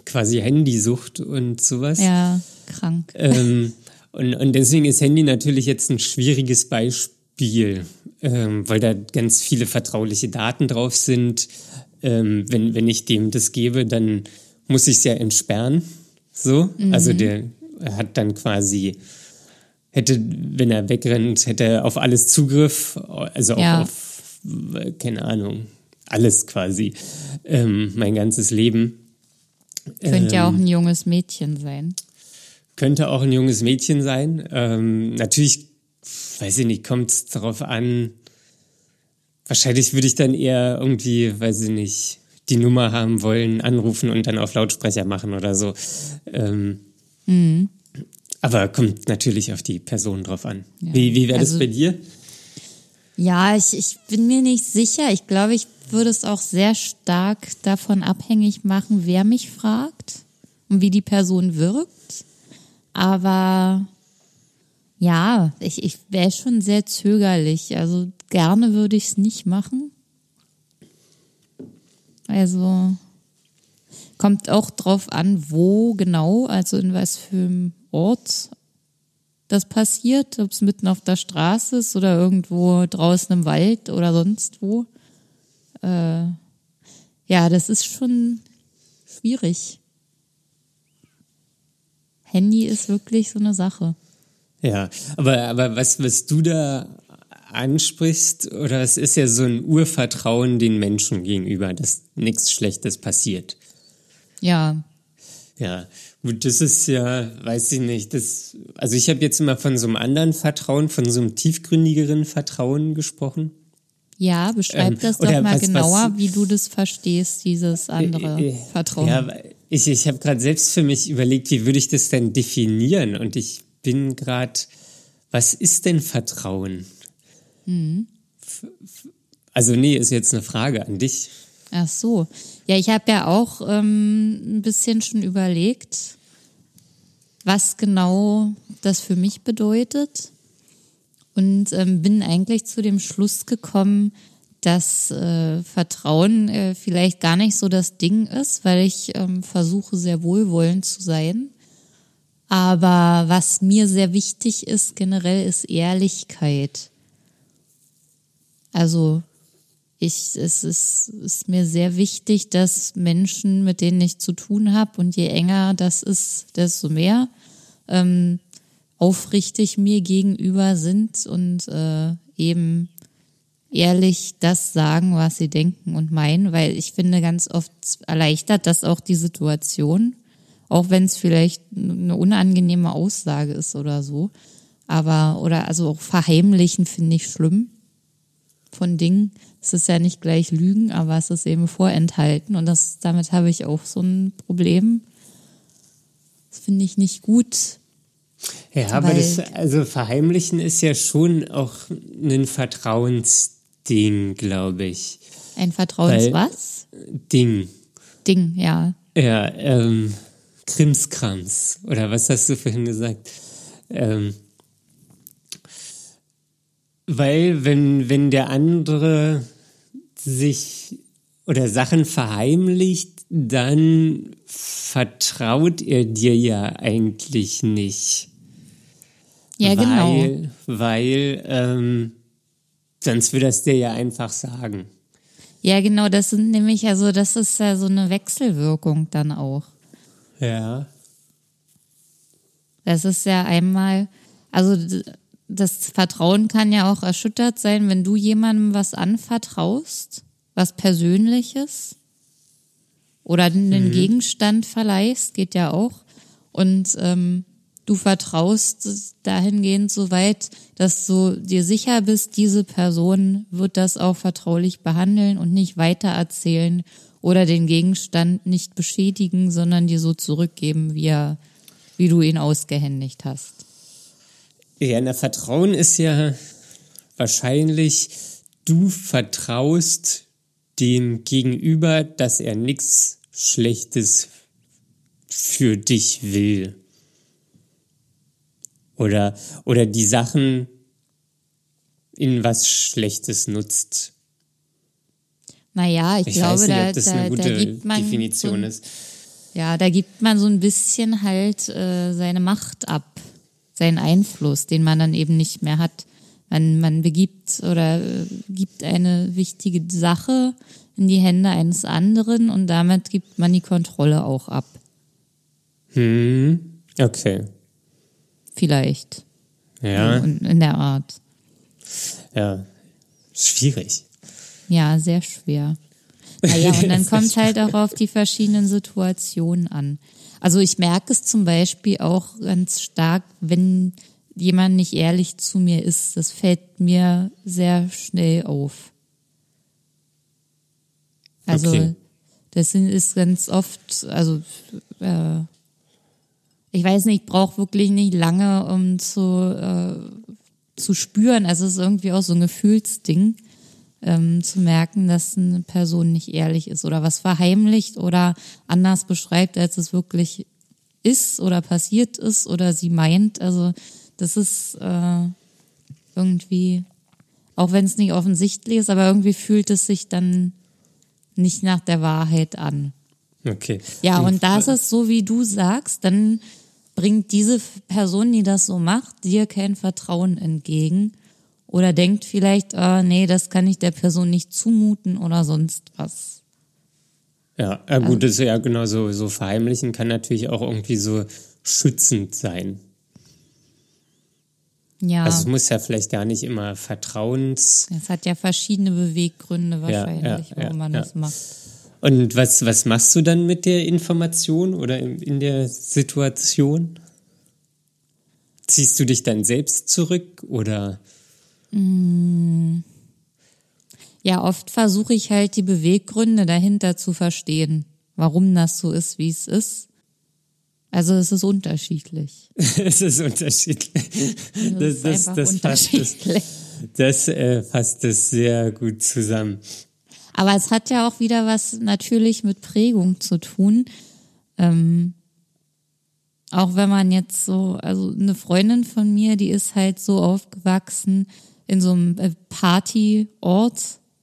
quasi Handysucht und sowas.
Ja, krank.
Ähm, und, und deswegen ist Handy natürlich jetzt ein schwieriges Beispiel, ähm, weil da ganz viele vertrauliche Daten drauf sind. Ähm, wenn, wenn ich dem das gebe, dann muss ich es ja entsperren. So. Mhm. Also der hat dann quasi, hätte, wenn er wegrennt, hätte er auf alles Zugriff, also auch ja. auf, keine Ahnung, alles quasi, ähm, mein ganzes Leben.
Könnte ähm, ja auch ein junges Mädchen sein.
Könnte auch ein junges Mädchen sein. Ähm, natürlich, weiß ich nicht, kommt es darauf an. Wahrscheinlich würde ich dann eher irgendwie, weiß ich nicht, die Nummer haben wollen, anrufen und dann auf Lautsprecher machen oder so. Ähm, mhm. Aber kommt natürlich auf die Person drauf an. Ja. Wie, wie wäre das also, bei dir?
Ja, ich, ich bin mir nicht sicher. Ich glaube, ich würde es auch sehr stark davon abhängig machen, wer mich fragt und wie die Person wirkt. Aber ja, ich, ich wäre schon sehr zögerlich. Also gerne würde ich es nicht machen. Also kommt auch drauf an, wo genau, also in was für einem Ort das passiert, ob es mitten auf der Straße ist oder irgendwo draußen im Wald oder sonst wo. Äh, ja, das ist schon schwierig. Handy ist wirklich so eine Sache.
Ja, aber, aber was, was du da ansprichst, oder es ist ja so ein Urvertrauen den Menschen gegenüber, dass nichts Schlechtes passiert.
Ja.
Ja, gut, das ist ja, weiß ich nicht, das, also ich habe jetzt immer von so einem anderen Vertrauen, von so einem tiefgründigeren Vertrauen gesprochen.
Ja, beschreib ähm, das doch mal was, genauer, was, wie du das verstehst, dieses andere äh, äh, Vertrauen. Ja,
ich, ich habe gerade selbst für mich überlegt, wie würde ich das denn definieren? Und ich bin gerade, was ist denn Vertrauen? Mhm. Also nee, ist jetzt eine Frage an dich.
Ach so. Ja, ich habe ja auch ähm, ein bisschen schon überlegt, was genau das für mich bedeutet. Und ähm, bin eigentlich zu dem Schluss gekommen, dass äh, Vertrauen äh, vielleicht gar nicht so das Ding ist, weil ich ähm, versuche sehr wohlwollend zu sein. Aber was mir sehr wichtig ist generell, ist Ehrlichkeit. Also ich, es ist, ist mir sehr wichtig, dass Menschen, mit denen ich zu tun habe, und je enger das ist, desto mehr ähm, aufrichtig mir gegenüber sind und äh, eben ehrlich das sagen, was sie denken und meinen, weil ich finde, ganz oft erleichtert das auch die Situation, auch wenn es vielleicht eine unangenehme Aussage ist oder so. Aber, oder also auch verheimlichen finde ich schlimm von Dingen. Es ist ja nicht gleich Lügen, aber es ist eben vorenthalten. Und das, damit habe ich auch so ein Problem. Das finde ich nicht gut.
Ja, aber das, also verheimlichen ist ja schon auch ein Vertrauensding, glaube ich.
Ein Vertrauens was?
Ding.
Ding, ja.
Ja, ähm, Krimskrams. Oder was hast du vorhin gesagt? Ähm, weil wenn, wenn der andere sich oder Sachen verheimlicht, dann vertraut er dir ja eigentlich nicht.
Ja,
weil,
genau.
Weil, ähm, Sonst würde es dir ja einfach sagen.
Ja, genau, das sind nämlich, also das ist ja so eine Wechselwirkung dann auch.
Ja.
Das ist ja einmal, also das Vertrauen kann ja auch erschüttert sein, wenn du jemandem was anvertraust, was Persönliches oder einen mhm. Gegenstand verleihst, geht ja auch. Und ähm, du vertraust dahingehend so weit, dass du dir sicher bist, diese Person wird das auch vertraulich behandeln und nicht weitererzählen oder den Gegenstand nicht beschädigen, sondern dir so zurückgeben, wie er, wie du ihn ausgehändigt hast.
Ja, na, Vertrauen ist ja wahrscheinlich, du vertraust dem Gegenüber, dass er nichts Schlechtes für dich will. Oder, oder die Sachen in was Schlechtes nutzt.
Naja, ich, ich glaube,
nicht,
da,
das
da,
eine gute
da gibt man
Definition
so,
ist.
Ja, da gibt man so ein bisschen halt äh, seine Macht ab, seinen Einfluss, den man dann eben nicht mehr hat. Man, man begibt oder äh, gibt eine wichtige Sache in die Hände eines anderen und damit gibt man die Kontrolle auch ab.
Hm, okay.
Vielleicht.
Ja.
In, in der Art.
Ja, schwierig.
Ja, sehr schwer. Naja, und dann kommt es halt auch auf die verschiedenen Situationen an. Also ich merke es zum Beispiel auch ganz stark, wenn jemand nicht ehrlich zu mir ist. Das fällt mir sehr schnell auf. Also okay. das ist ganz oft, also äh, ich weiß nicht, ich brauche wirklich nicht lange, um zu, äh, zu spüren. Also es ist irgendwie auch so ein Gefühlsding, ähm, zu merken, dass eine Person nicht ehrlich ist oder was verheimlicht oder anders beschreibt, als es wirklich ist oder passiert ist oder sie meint. Also das ist äh, irgendwie, auch wenn es nicht offensichtlich ist, aber irgendwie fühlt es sich dann nicht nach der Wahrheit an.
Okay.
Ja, und da ist es so, wie du sagst, dann bringt diese Person, die das so macht, dir kein Vertrauen entgegen oder denkt vielleicht, ah, nee, das kann ich der Person nicht zumuten oder sonst was.
Ja, ja gut, also, das ist ja genau so, so verheimlichen kann natürlich auch irgendwie so schützend sein.
Ja.
Also es muss ja vielleicht gar nicht immer Vertrauens.
Es hat ja verschiedene Beweggründe wahrscheinlich, ja, ja, warum man das macht.
Und was, was machst du dann mit der Information oder in, in der Situation? Ziehst du dich dann selbst zurück oder?
Mm. Ja, oft versuche ich halt die Beweggründe dahinter zu verstehen, warum das so ist, wie es ist. Also es ist unterschiedlich.
es ist unterschiedlich. Das, das, das, das fasst es, das äh, fasst es sehr gut zusammen.
Aber es hat ja auch wieder was natürlich mit Prägung zu tun. Ähm, auch wenn man jetzt so, also eine Freundin von mir, die ist halt so aufgewachsen in so einem äh, Partyort,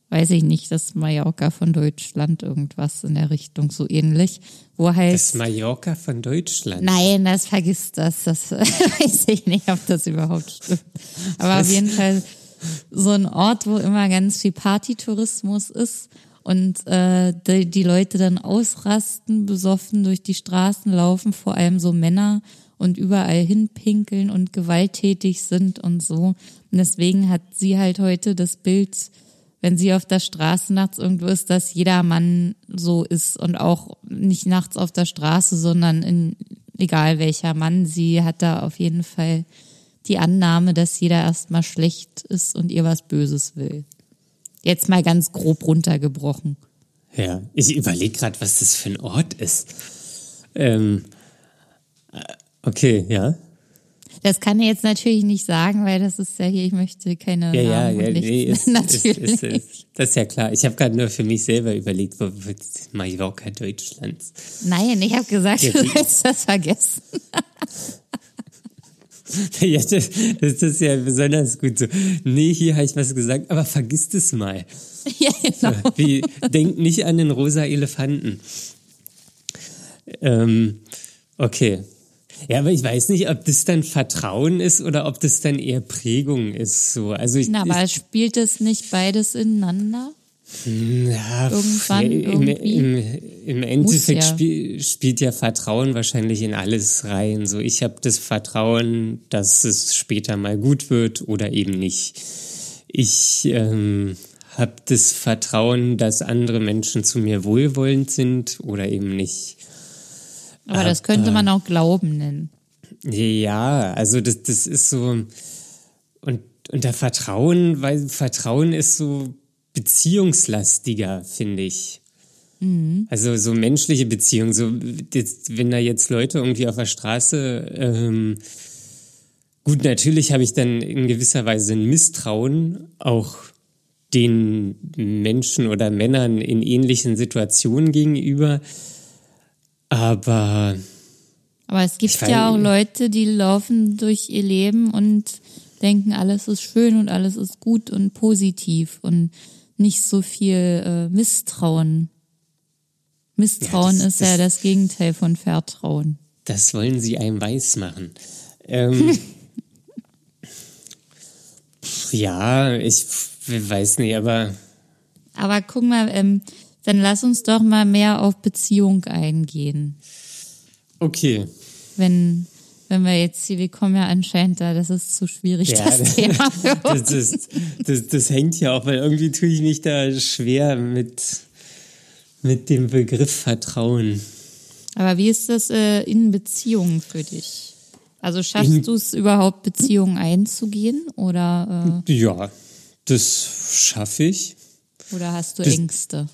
weiß ich nicht, das Mallorca von Deutschland, irgendwas in der Richtung so ähnlich, wo halt.
Das Mallorca von Deutschland?
Nein, das vergisst das, das weiß ich nicht, ob das überhaupt stimmt. Aber Was? auf jeden Fall so ein Ort, wo immer ganz viel Partytourismus ist und äh, die, die Leute dann ausrasten, besoffen durch die Straßen laufen, vor allem so Männer und überall hinpinkeln und gewalttätig sind und so. Und deswegen hat sie halt heute das Bild wenn sie auf der Straße nachts irgendwo ist, dass jeder Mann so ist und auch nicht nachts auf der Straße, sondern in egal welcher Mann. Sie hat da auf jeden Fall die Annahme, dass jeder erstmal schlecht ist und ihr was Böses will. Jetzt mal ganz grob runtergebrochen.
Ja, ich überlege gerade, was das für ein Ort ist. Ähm, äh, okay, ja.
Das kann ich jetzt natürlich nicht sagen, weil das ist ja hier, ich möchte keine
ja,
ja,
ja,
nee,
ist, natürlich. Ist, ist, das ist ja klar. Ich habe gerade nur für mich selber überlegt, wo wird Mallorca Deutschlands?
Nein, ich habe gesagt, ja, du hast das vergessen.
ja, das, das ist ja besonders gut so. Nee, hier habe ich was gesagt, aber vergiss das mal.
Ja, genau.
So, wie, denk nicht an den rosa Elefanten. Ähm, okay. Ja, aber ich weiß nicht, ob das dann Vertrauen ist oder ob das dann eher Prägung ist. So, also ich,
Na, aber
ich,
spielt es nicht beides ineinander?
Ja,
Irgendwann,
im, im, im Endeffekt
ja.
Spiel, spielt ja Vertrauen wahrscheinlich in alles rein. So, ich habe das Vertrauen, dass es später mal gut wird oder eben nicht. Ich ähm, habe das Vertrauen, dass andere Menschen zu mir wohlwollend sind oder eben nicht.
Aber das könnte man auch Glauben nennen.
Ja, also das, das ist so und unter Vertrauen, weil Vertrauen ist so beziehungslastiger, finde ich. Also so menschliche Beziehungen, so jetzt, wenn da jetzt Leute irgendwie auf der Straße, ähm, gut, natürlich habe ich dann in gewisser Weise ein Misstrauen auch den Menschen oder Männern in ähnlichen Situationen gegenüber, aber
Aber es gibt ja auch Leute, die laufen durch ihr Leben und denken, alles ist schön und alles ist gut und positiv und nicht so viel äh, Misstrauen. Misstrauen
Ja, das-
ist ja
das-
das Gegenteil von Vertrauen.
Das wollen sie einem weismachen. Ähm, ja, ich weiß nicht, aber
Aber guck mal, ähm, dann lass uns doch mal mehr auf Beziehung eingehen.
okay.
Wenn, wenn wir jetzt hier, wir kommen ja anscheinend da, das ist zu schwierig, das Thema für uns.
das, ist, das, das hängt ja auch, weil irgendwie tue ich mich da schwer mit, mit dem Begriff Vertrauen.
Aber wie ist das äh, in Beziehungen für dich? Also schaffst du es überhaupt, Beziehungen einzugehen oder,
Ja, das schaffe ich.
äh, oder hast du
Das-
Ängste?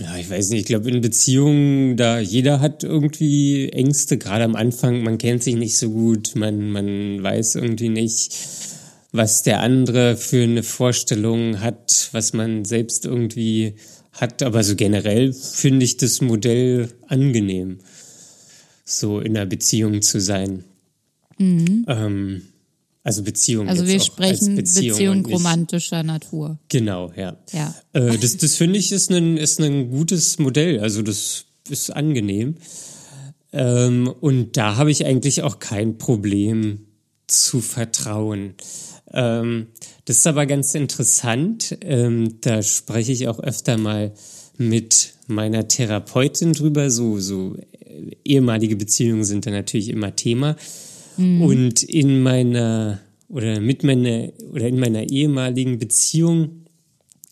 Ja, ich weiß nicht, ich glaube in Beziehungen, da jeder hat irgendwie Ängste, gerade am Anfang, man kennt sich nicht so gut, man, man weiß irgendwie nicht, was der andere für eine Vorstellung hat, was man selbst irgendwie hat, aber so generell finde ich das Modell angenehm, so in einer Beziehung zu sein. Ähm, also Beziehung.
Also wir sprechen
als
Beziehung,
Beziehung
romantischer Natur.
Genau, ja.
Ja.
Äh, das das finde ich ist ein, ist ein gutes Modell. Also das ist angenehm. Ähm, und da habe ich eigentlich auch kein Problem zu vertrauen. Ähm, das ist aber ganz interessant. Ähm, da spreche ich auch öfter mal mit meiner Therapeutin drüber. So, so äh, ehemalige Beziehungen sind da natürlich immer Thema. Und in meiner oder mit meiner oder in meiner ehemaligen Beziehung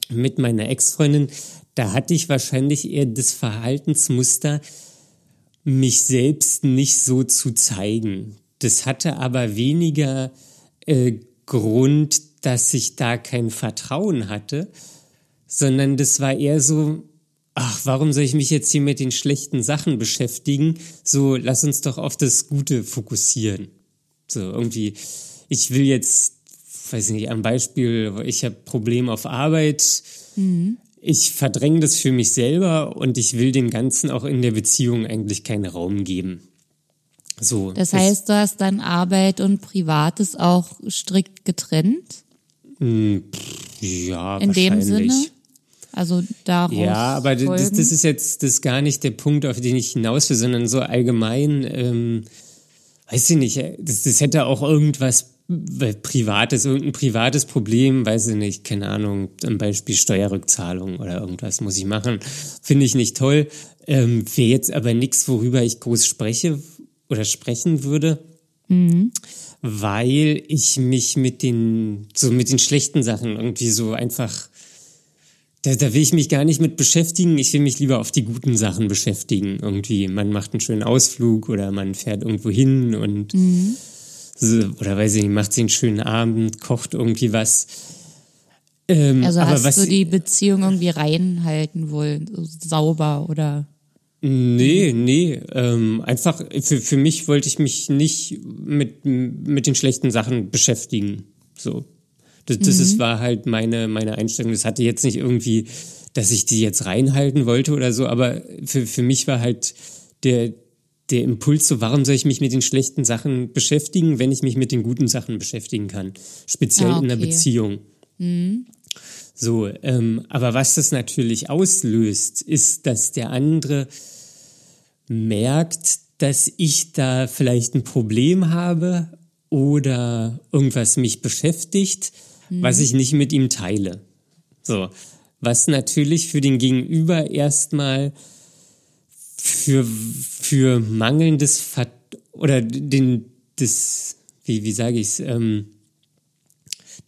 mit meiner Ex-Freundin, da hatte ich wahrscheinlich eher das Verhaltensmuster, mich selbst nicht so zu zeigen. Das hatte aber weniger äh, Grund, dass ich da kein Vertrauen hatte, sondern das war eher so, ach, warum soll ich mich jetzt hier mit den schlechten Sachen beschäftigen? So, lass uns doch auf das Gute fokussieren. So, irgendwie, ich will jetzt, weiß nicht, am Beispiel, ich habe Probleme auf Arbeit, ich verdränge das für mich selber und ich will dem Ganzen auch in der Beziehung eigentlich keinen Raum geben. So.
Das heißt, du hast dann Arbeit und Privates auch strikt getrennt?
ja,
In dem. Sinne? Also daraus
Ja, aber das, das ist jetzt das ist gar nicht der Punkt, auf den ich hinaus will, sondern so allgemein, ähm, weiß ich nicht, das, das hätte auch irgendwas äh, Privates, irgendein privates Problem, weiß ich nicht, keine Ahnung, zum Beispiel Steuerrückzahlung oder irgendwas muss ich machen, finde ich nicht toll. Ähm, Wäre jetzt aber nichts, worüber ich groß spreche oder sprechen würde weil ich mich mit den, so mit den schlechten Sachen irgendwie so einfach, da, da will ich mich gar nicht mit beschäftigen. Ich will mich lieber auf die guten Sachen beschäftigen. Irgendwie, man macht einen schönen Ausflug oder man fährt irgendwo hin und, so, oder weiß ich nicht, macht sich einen schönen Abend, kocht irgendwie was. Ähm,
Also
aber
hast
was,
du die Beziehung irgendwie reinhalten wollen, so sauber oder
Nee, nee. Ähm, einfach, für, für mich wollte ich mich nicht mit, mit den schlechten Sachen beschäftigen. So. Das, das ist, war halt meine, meine Einstellung. Das hatte jetzt nicht irgendwie, dass ich die jetzt reinhalten wollte oder so, aber für, für mich war halt der, der Impuls so, warum soll ich mich mit den schlechten Sachen beschäftigen, wenn ich mich mit den guten Sachen beschäftigen kann? Speziell
Ah,
in einer
okay.
Beziehung. So, ähm, aber was das natürlich auslöst, ist, dass der andere merkt, dass ich da vielleicht ein Problem habe oder irgendwas mich beschäftigt, mhm. was ich nicht mit ihm teile. So, was natürlich für den Gegenüber erstmal für, für mangelndes Ver oder den, das, wie, wie sage ich es, ähm,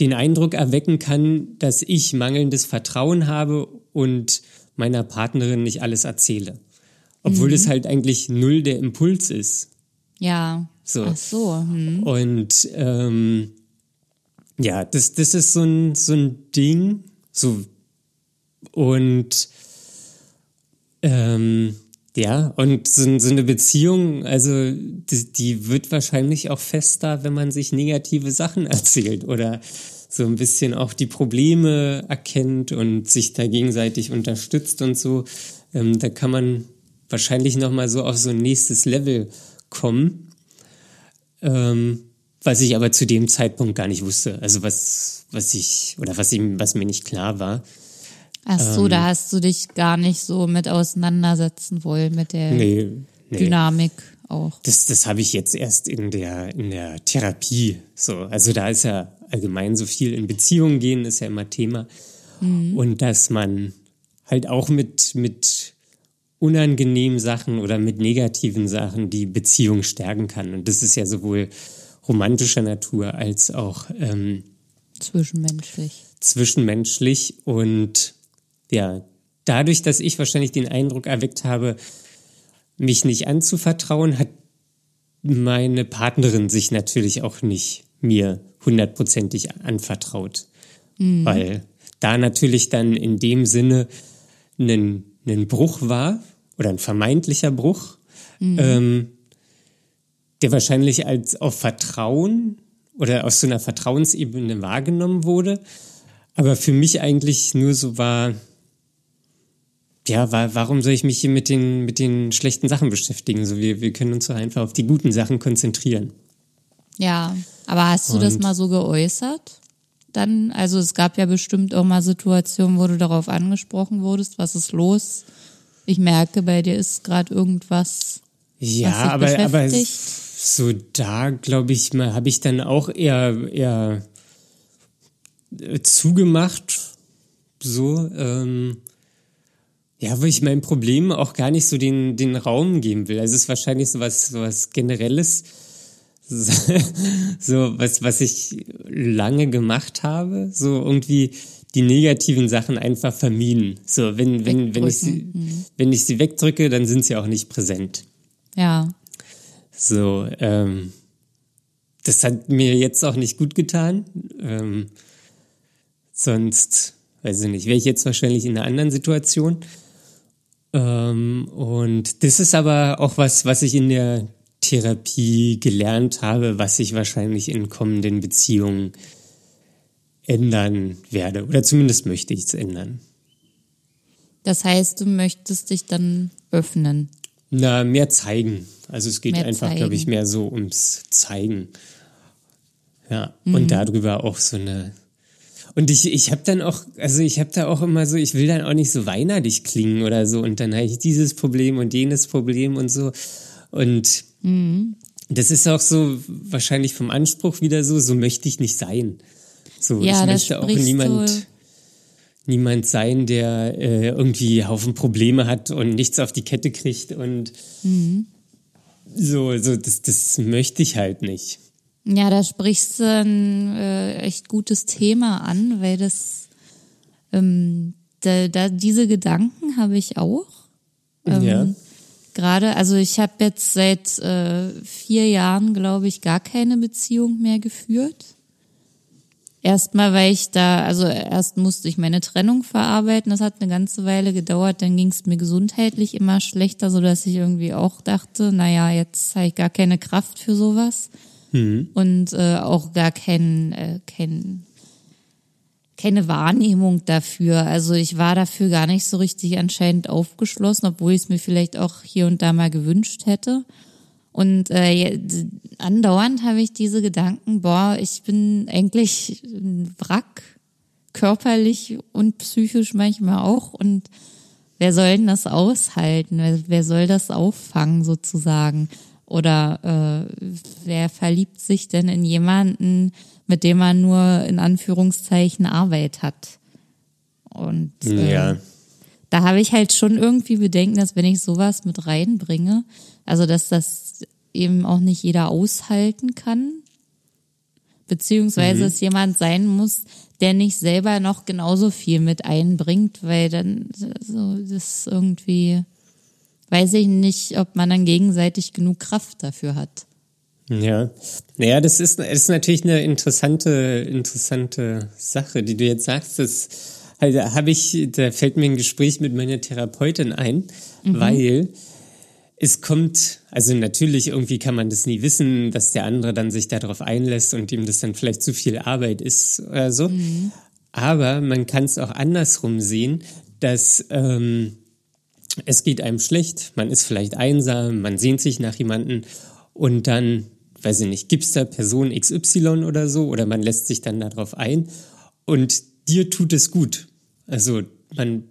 den Eindruck erwecken kann, dass ich mangelndes Vertrauen habe und meiner Partnerin nicht alles erzähle. Obwohl mhm. es halt eigentlich null der Impuls ist.
Ja. So. Ach so. Hm.
Und ähm, ja, das, das ist so ein, so ein Ding. So. Und ähm, ja, und so, so eine Beziehung, also die, die, wird wahrscheinlich auch fester, wenn man sich negative Sachen erzählt oder so ein bisschen auch die Probleme erkennt und sich da gegenseitig unterstützt und so. Ähm, da kann man wahrscheinlich nochmal so auf so ein nächstes Level kommen. Ähm, was ich aber zu dem Zeitpunkt gar nicht wusste. Also was, was ich, oder was, ihm, was mir nicht klar war.
Ach so, ähm, da hast du dich gar nicht so mit auseinandersetzen wollen, mit der nee, nee. Dynamik auch.
Das, das habe ich jetzt erst in der, in der Therapie so. Also da ist ja allgemein so viel in Beziehungen gehen, ist ja immer Thema. Mhm. Und dass man halt auch mit, mit unangenehmen Sachen oder mit negativen Sachen die Beziehung stärken kann. Und das ist ja sowohl romantischer Natur als auch ähm,
zwischenmenschlich.
Zwischenmenschlich und ja, dadurch, dass ich wahrscheinlich den Eindruck erweckt habe, mich nicht anzuvertrauen, hat meine Partnerin sich natürlich auch nicht mir hundertprozentig anvertraut. Mhm. Weil da natürlich dann in dem Sinne ein ein Bruch war oder ein vermeintlicher Bruch, mhm. ähm, der wahrscheinlich als auf Vertrauen oder aus so einer Vertrauensebene wahrgenommen wurde, aber für mich eigentlich nur so war, ja, war, warum soll ich mich hier mit den, mit den schlechten Sachen beschäftigen? So, wir, wir können uns doch einfach auf die guten Sachen konzentrieren.
Ja, aber hast du Und das mal so geäußert? dann? Also es gab ja bestimmt auch mal Situationen, wo du darauf angesprochen wurdest, was ist los? Ich merke, bei dir ist gerade irgendwas.
Ja, aber, aber so da, glaube ich, mal habe ich dann auch eher, eher äh, zugemacht. So, ähm, ja, wo ich meinem Problem auch gar nicht so den, den Raum geben will. Also es ist wahrscheinlich so was, so was Generelles so was, was ich lange gemacht habe, so irgendwie die negativen Sachen einfach vermieden. So, wenn, wenn, wenn ich sie, mhm. wenn ich sie wegdrücke, dann sind sie auch nicht präsent.
Ja.
So, ähm, das hat mir jetzt auch nicht gut getan. Ähm, sonst, weiß ich nicht, wäre ich jetzt wahrscheinlich in einer anderen Situation. Ähm, und das ist aber auch was, was ich in der Therapie gelernt habe, was ich wahrscheinlich in kommenden Beziehungen ändern werde. Oder zumindest möchte ich es ändern.
Das heißt, du möchtest dich dann öffnen?
Na, mehr zeigen. Also es geht mehr einfach, glaube ich, mehr so ums Zeigen. Ja, mhm. und darüber auch so eine. Und ich, ich habe dann auch, also ich habe da auch immer so, ich will dann auch nicht so weinerlich klingen oder so. Und dann habe ich dieses Problem und jenes Problem und so. Und mhm. das ist auch so wahrscheinlich vom Anspruch wieder so, so möchte ich nicht sein. So, ja, ich möchte auch niemand, niemand sein, der äh, irgendwie Haufen Probleme hat und nichts auf die Kette kriegt und mhm. so, so das, das möchte ich halt nicht.
Ja, da sprichst du ein äh, echt gutes Thema an, weil das ähm, da, da diese Gedanken habe ich auch. Ähm, ja gerade, also ich habe jetzt seit äh, vier Jahren, glaube ich, gar keine Beziehung mehr geführt. Erstmal, weil ich da, also erst musste ich meine Trennung verarbeiten, das hat eine ganze Weile gedauert, dann ging es mir gesundheitlich immer schlechter, so dass ich irgendwie auch dachte, naja, jetzt habe ich gar keine Kraft für sowas. Mhm. Und äh, auch gar kein, äh, kein keine Wahrnehmung dafür. Also ich war dafür gar nicht so richtig anscheinend aufgeschlossen, obwohl ich es mir vielleicht auch hier und da mal gewünscht hätte. Und äh, andauernd habe ich diese Gedanken, boah, ich bin eigentlich ein Wrack, körperlich und psychisch manchmal auch. Und wer soll denn das aushalten? Wer, wer soll das auffangen sozusagen? Oder äh, wer verliebt sich denn in jemanden, mit dem man nur in Anführungszeichen Arbeit hat? Und äh,
Ja.
da habe ich halt schon irgendwie Bedenken, dass wenn ich sowas mit reinbringe, also dass das eben auch nicht jeder aushalten kann, beziehungsweise es jemand sein muss, der nicht selber noch genauso viel mit einbringt, weil dann so das irgendwie weiß ich nicht, ob man dann gegenseitig genug Kraft dafür hat.
Ja, naja, das ist, das ist natürlich eine interessante, interessante Sache, die du jetzt sagst. Das halt, da habe ich, da fällt mir ein Gespräch mit meiner Therapeutin ein, weil es kommt, also natürlich irgendwie kann man das nie wissen, dass der andere dann sich darauf einlässt und ihm das dann vielleicht zu viel Arbeit ist oder so. Aber man kann es auch andersrum sehen, dass ähm, es geht einem schlecht, man ist vielleicht einsam, man sehnt sich nach jemanden und dann, weiß ich nicht, gibt's da Person XY oder so oder man lässt sich dann darauf ein und dir tut es gut. Also man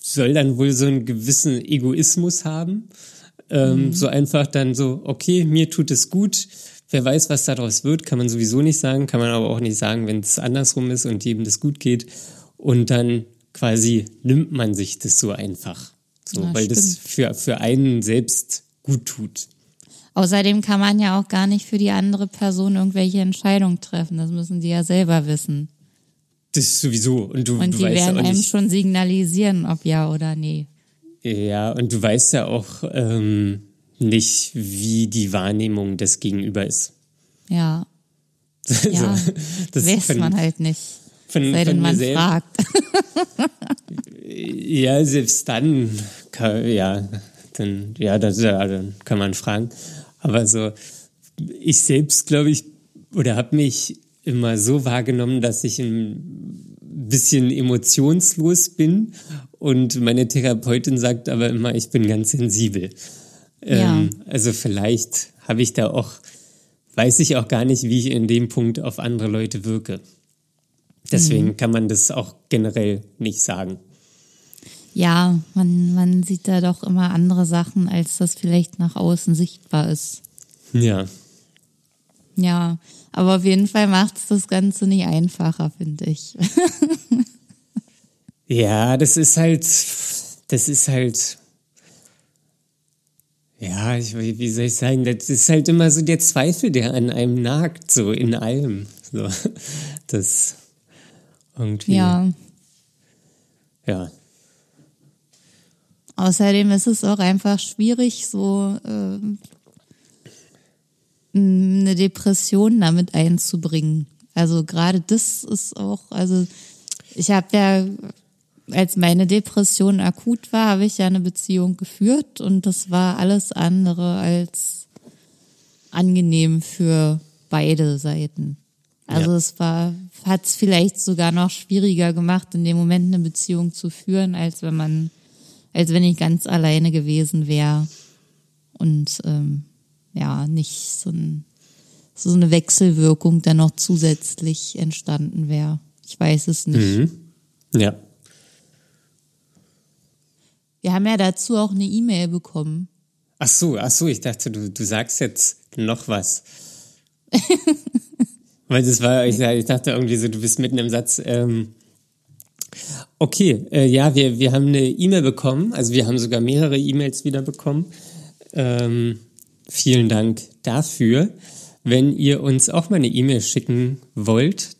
soll dann wohl so einen gewissen Egoismus haben. Ähm, So einfach dann so, okay, mir tut es gut. Wer weiß, was daraus wird, kann man sowieso nicht sagen, kann man aber auch nicht sagen, wenn es andersrum ist und jedem das gut geht. Und dann quasi nimmt man sich das so einfach. So,
Ja,
weil das
stimmt.
für, für einen selbst gut tut.
Außerdem kann man ja auch gar nicht für die andere Person irgendwelche Entscheidungen treffen. Das müssen die ja selber wissen.
Das sowieso. Und du,
Und
du
die
weißt
werden einem
nicht.
schon signalisieren, ob ja oder nee.
Ja, und du weißt ja auch ähm, nicht, wie die Wahrnehmung des Gegenüber ist.
Ja, ja.
das
weiß
von-
man halt nicht.
von-
Sei denn, man
selber-
fragt.
Ja, selbst dann, kann, ja, dann, ja, das, ja, dann kann man fragen. Aber so, ich selbst glaube ich, oder habe mich immer so wahrgenommen, dass ich ein bisschen emotionslos bin und meine Therapeutin sagt aber immer, ich bin ganz sensibel.
Ja.
Ähm, also vielleicht habe ich da auch, weiß ich auch gar nicht, wie ich in dem Punkt auf andere Leute wirke. Deswegen kann man das auch generell nicht sagen.
Ja, man, man sieht da doch immer andere Sachen, als das vielleicht nach außen sichtbar ist.
Ja.
Ja, aber auf jeden Fall macht es das Ganze nicht einfacher, finde ich.
Ja, das ist halt, das ist halt, ja, ich, wie soll ich sagen, das ist halt immer so der Zweifel, der an einem nagt, so in allem. So, das irgendwie,
Ja.
ja.
Außerdem ist es auch einfach schwierig, so ähm, eine Depression damit einzubringen. Also gerade das ist auch, also ich habe ja, als meine Depression akut war, habe ich ja eine Beziehung geführt und das war alles andere als angenehm für beide Seiten. Also
Ja.
es war, hat es vielleicht sogar noch schwieriger gemacht, in dem Moment eine Beziehung zu führen, als wenn man, als wenn ich ganz alleine gewesen wäre und ähm, ja, nicht so, ein, so eine Wechselwirkung dann noch zusätzlich entstanden wäre. Ich weiß es nicht.
Mhm. Ja.
Wir haben ja dazu auch eine E-Mail bekommen.
Ach so, ach so, ich dachte, du, du sagst jetzt noch was. Weil das war, ich, ich dachte irgendwie so, du bist mitten im Satz. Ähm, okay, äh, ja, wir, wir haben eine E-Mail bekommen, also wir haben sogar mehrere E-Mails wieder bekommen. Ähm, vielen Dank dafür. Wenn ihr uns auch mal eine E-Mail schicken wollt,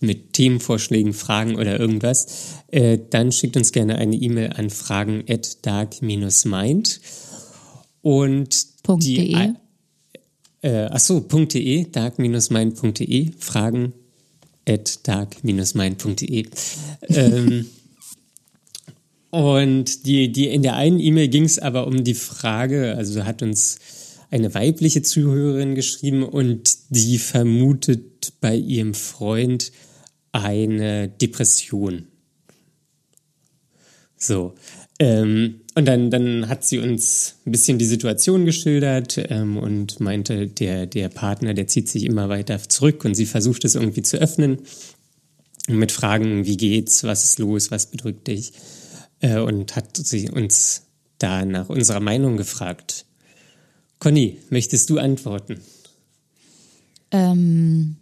mit Themenvorschlägen, Fragen oder irgendwas, äh, dann schickt uns gerne eine E-Mail an fragen at dark-mind. Und
Punkt
die,
.de.
äh, ach so, .de, dark-mind.de, fragen at dark-mind.de. ähm, und die, die, in der einen E-Mail ging es aber um die Frage, also hat uns eine weibliche Zuhörerin geschrieben und die vermutet bei ihrem Freund eine Depression. So. Ähm, und dann, dann hat sie uns ein bisschen die Situation geschildert ähm, und meinte, der, der Partner, der zieht sich immer weiter zurück und sie versucht es irgendwie zu öffnen mit Fragen, wie geht's, was ist los, was bedrückt dich. äh, und hat sie uns da nach unserer Meinung gefragt. Conny, möchtest du antworten?
Ähm,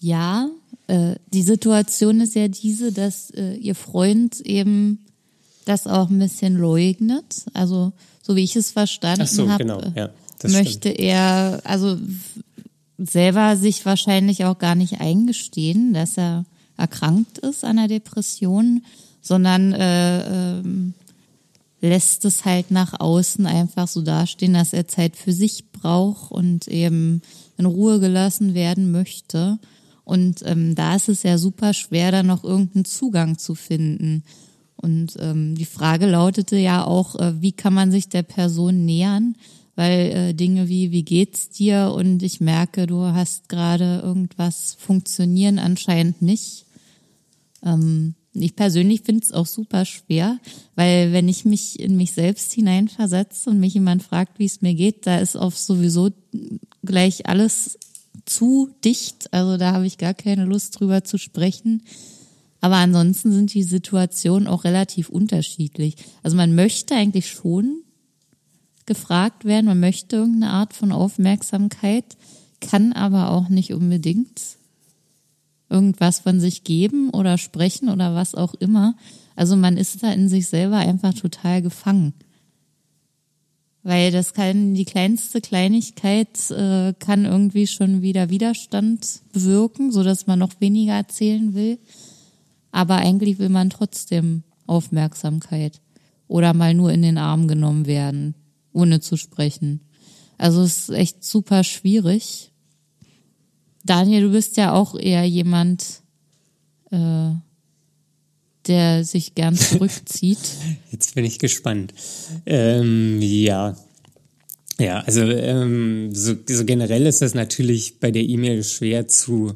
ja, äh, die Situation ist ja diese, dass äh, ihr Freund eben das auch ein bisschen leugnet. Also so wie ich es verstanden so, habe, genau. ja, möchte stimmt. er also selber sich wahrscheinlich auch gar nicht eingestehen, dass er erkrankt ist an einer Depression, sondern äh, äh, lässt es halt nach außen einfach so dastehen, dass er Zeit für sich braucht und eben in Ruhe gelassen werden möchte. Und ähm, da ist es ja super schwer, da noch irgendeinen Zugang zu finden. Und ähm, die Frage lautete ja auch, äh, wie kann man sich der Person nähern? Weil äh, Dinge wie, wie geht's dir? Und ich merke, du hast gerade irgendwas funktionieren anscheinend nicht. Ähm, ich persönlich finde es auch super schwer, weil wenn ich mich in mich selbst hineinversetze und mich jemand fragt, wie es mir geht, da ist auf sowieso gleich alles zu dicht. Also da habe ich gar keine Lust drüber zu sprechen. Aber ansonsten sind die Situationen auch relativ unterschiedlich. Also man möchte eigentlich schon gefragt werden, man möchte irgendeine Art von Aufmerksamkeit, kann aber auch nicht unbedingt irgendwas von sich geben oder sprechen oder was auch immer. Also man ist da in sich selber einfach total gefangen. Weil das kann, die kleinste Kleinigkeit äh, kann irgendwie schon wieder Widerstand bewirken, so dass man noch weniger erzählen will. Aber eigentlich will man trotzdem Aufmerksamkeit oder mal nur in den Arm genommen werden, ohne zu sprechen. Also es ist echt super schwierig. Daniel, du bist ja auch eher jemand, äh, der sich gern zurückzieht.
Jetzt bin ich gespannt. Ähm, ja. Ja, also ähm, so, so generell ist das natürlich bei der E-Mail schwer zu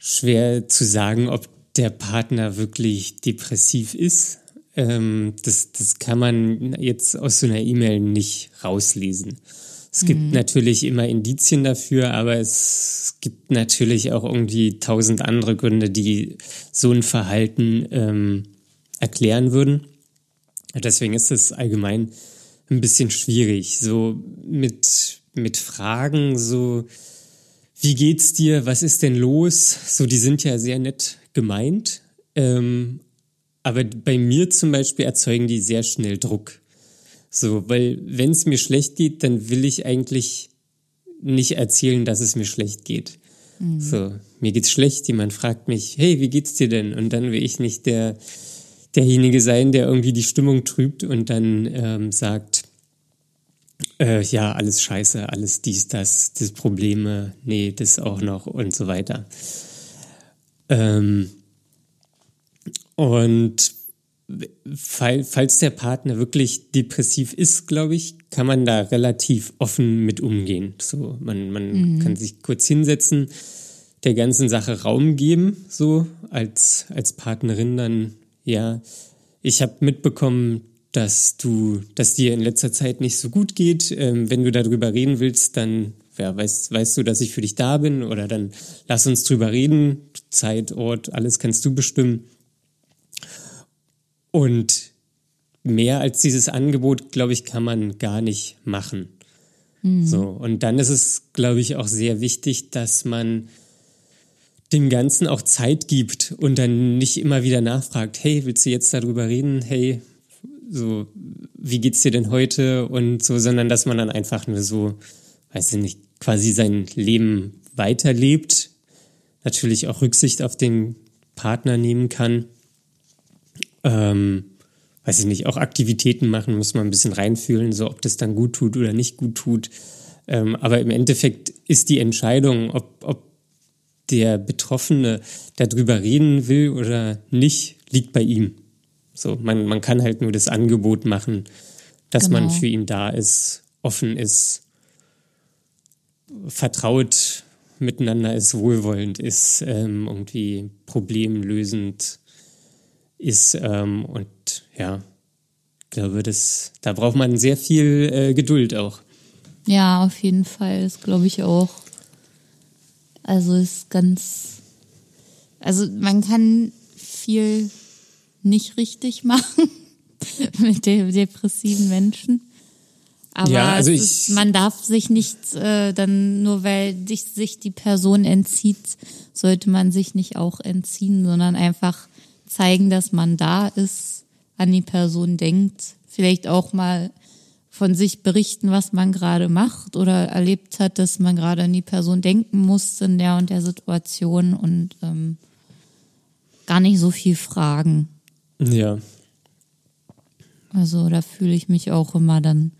schwer zu sagen, ob der Partner wirklich depressiv ist. Ähm, das, das kann man jetzt aus so einer E-Mail nicht rauslesen. Es gibt mhm. natürlich immer Indizien dafür, aber es gibt natürlich auch irgendwie tausend andere Gründe, die so ein Verhalten ähm, erklären würden. Deswegen ist es allgemein ein bisschen schwierig, so mit, mit Fragen, so, wie geht's dir, was ist denn los? So, die sind ja sehr nett gemeint, ähm, aber bei mir zum Beispiel erzeugen die sehr schnell Druck. So, weil wenn es mir schlecht geht, dann will ich eigentlich nicht erzählen, dass es mir schlecht geht. Mhm. So, mir geht's schlecht, jemand fragt mich, hey, wie geht's dir denn? Und dann will ich nicht der, derjenige sein, der irgendwie die Stimmung trübt und dann ähm, sagt, äh, ja, alles scheiße, alles dies, das, das Probleme, nee, das auch noch und so weiter. Ähm, und falls der Partner wirklich depressiv ist, glaube ich, kann man da relativ offen mit umgehen. So, man, man mhm. kann sich kurz hinsetzen, der ganzen Sache Raum geben, so als, als Partnerin dann, ja, ich habe mitbekommen, dass du, dass dir in letzter Zeit nicht so gut geht. Ähm, wenn du darüber reden willst, dann ja, weißt, weißt du, dass ich für dich da bin oder dann lass uns drüber reden. Zeit, Ort, alles kannst du bestimmen. Und mehr als dieses Angebot, glaube ich, kann man gar nicht machen. Mhm. So. Und dann ist es, glaube ich, auch sehr wichtig, dass man dem Ganzen auch Zeit gibt und dann nicht immer wieder nachfragt, hey, willst du jetzt darüber reden? Hey, so, wie geht's dir denn heute? Und so, sondern dass man dann einfach nur so, weiß ich nicht, quasi sein Leben weiterlebt, natürlich auch Rücksicht auf den Partner nehmen kann ähm, weiß ich nicht, auch Aktivitäten machen, muss man ein bisschen reinfühlen, so ob das dann gut tut oder nicht gut tut. Ähm, aber im Endeffekt ist die Entscheidung, ob, ob der Betroffene darüber reden will oder nicht, liegt bei ihm. So, man, man kann halt nur das Angebot machen, dass genau. man für ihn da ist, offen ist, vertraut miteinander ist, wohlwollend ist, ähm, irgendwie problemlösend ist. Ähm, und ja, ich glaube, das, da braucht man sehr viel äh, Geduld auch.
Ja, auf jeden Fall, das glaube ich auch. Also ist ganz, also man kann viel nicht richtig machen mit den depressiven Menschen. Aber
Ja, also
ist, man darf sich nicht äh, dann nur weil dich, sich die Person entzieht, sollte man sich nicht auch entziehen, sondern einfach zeigen, dass man da ist, an die Person denkt, vielleicht auch mal von sich berichten, was man gerade macht oder erlebt hat, dass man gerade an die Person denken muss in der und der Situation und ähm, gar nicht so viel fragen.
Ja.
Also da fühle ich mich auch immer dann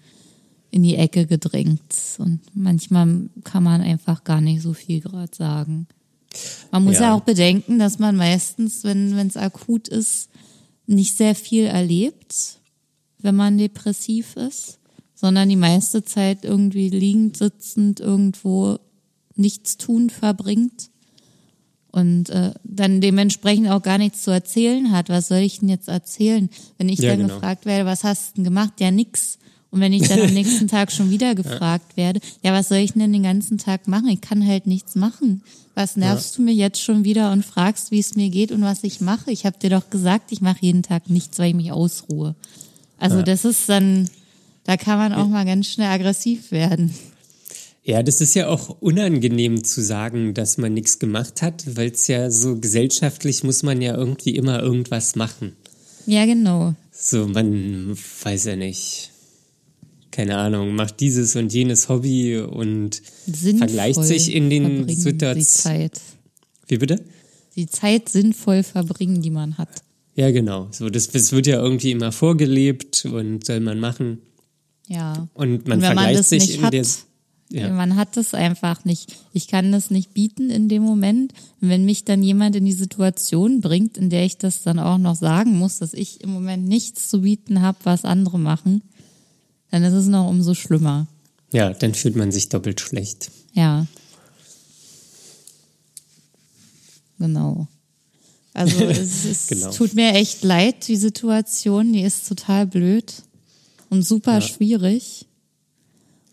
in die Ecke gedrängt. Und manchmal kann man einfach gar nicht so viel gerade sagen. Man muss ja.
Ja.
auch bedenken, dass man meistens, wenn es akut ist, nicht sehr viel erlebt, wenn man depressiv ist, sondern die meiste Zeit irgendwie liegend, sitzend irgendwo nichts tun verbringt und äh, dann dementsprechend auch gar nichts zu erzählen hat. Was soll ich denn jetzt erzählen? Wenn ich
Ja,
dann
genau.
gefragt werde, was hast du denn gemacht? Ja, nix. Und wenn ich dann am nächsten Tag schon wieder gefragt werde, ja, was soll ich denn den ganzen Tag machen? Ich kann halt nichts machen. Was nervst du mir jetzt schon wieder und fragst, wie es mir geht und was ich mache? Ich habe dir doch gesagt, ich mache jeden Tag nichts, weil ich mich ausruhe. Also das ist dann, da kann man auch mal ganz schnell aggressiv werden.
Ja, das ist ja auch unangenehm zu sagen, dass man nichts gemacht hat, weil es ja so gesellschaftlich muss man ja irgendwie immer irgendwas machen.
Ja, genau.
So, man weiß ja nicht, keine Ahnung, macht dieses und jenes Hobby und
Sinnvoll
vergleicht sich in den Situationen. Wie bitte?
Die Zeit sinnvoll verbringen, die man hat.
Ja, genau. So, das, das wird ja irgendwie immer vorgelebt und soll man machen.
Ja.
Und man
Und wenn man
vergleicht
das
sich
nicht
in
hat,
der. Ja.
man hat das einfach nicht. Ich kann das nicht bieten in dem Moment. Und wenn mich dann jemand in die Situation bringt, in der ich das dann auch noch sagen muss, dass ich im Moment nichts zu bieten habe, was andere machen, dann ist es noch umso schlimmer.
ja, dann fühlt man sich doppelt schlecht.
Ja. Genau. Also es, es
Genau.
tut mir echt leid, die Situation, die ist total blöd und super schwierig.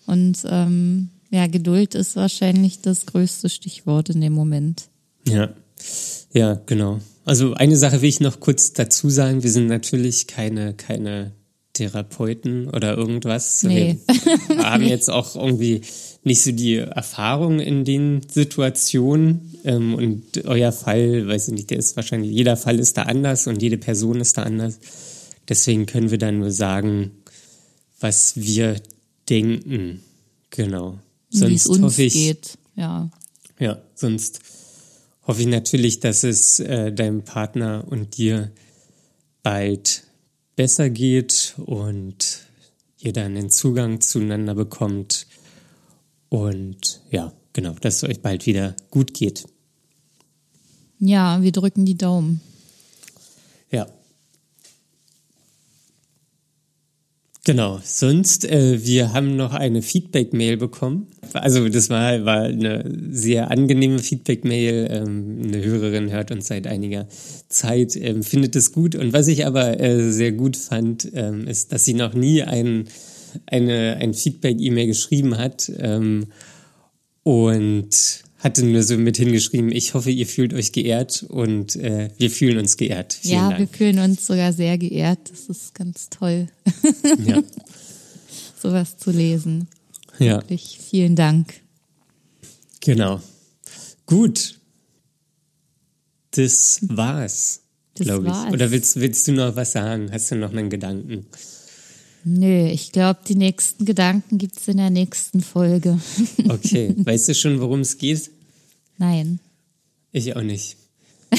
Und ähm, ja, Geduld ist wahrscheinlich das größte Stichwort in dem Moment.
Ja, ja, genau. Also eine Sache will ich noch kurz dazu sagen. Wir sind natürlich keine, keine Therapeuten oder irgendwas.
Nee.
Wir haben jetzt auch irgendwie nicht so die Erfahrung in den Situationen. Ähm, und euer Fall, weiß ich nicht, der ist wahrscheinlich, jeder Fall ist da anders und jede Person ist da anders. Deswegen können wir dann nur sagen, was wir denken. Genau.
Uns
hoffe ich,
geht. Ja.
ja, sonst hoffe ich natürlich, dass es äh, deinem Partner und dir bald besser geht und ihr dann den Zugang zueinander bekommt und ja, genau, dass es euch bald wieder gut geht.
Ja, wir drücken die Daumen.
Ja. Genau, sonst, äh, wir haben noch eine Feedback-Mail bekommen. Also das war, war eine sehr angenehme Feedback-Mail. Ähm, eine Hörerin hört uns seit einiger Zeit, ähm, findet es gut. Und was ich aber äh, sehr gut fand, ähm, ist, dass sie noch nie ein, eine, ein Feedback-E-Mail geschrieben hat. Ähm, und hatte nur so mit hingeschrieben, ich hoffe, ihr fühlt euch geehrt und äh, wir fühlen uns geehrt. Vielen
ja,
Dank.
wir fühlen uns sogar sehr geehrt. Das ist ganz toll,
Ja.
sowas zu lesen.
ja.
Wirklich vielen Dank.
Genau. Gut. Das war's, glaube ich.
war's.
Oder willst, willst du noch was sagen? Hast du noch einen Gedanken?
Nö, ich glaube, die nächsten Gedanken gibt's in der nächsten Folge.
Okay. weißt du schon, worum es geht?
Nein.
Ich auch nicht.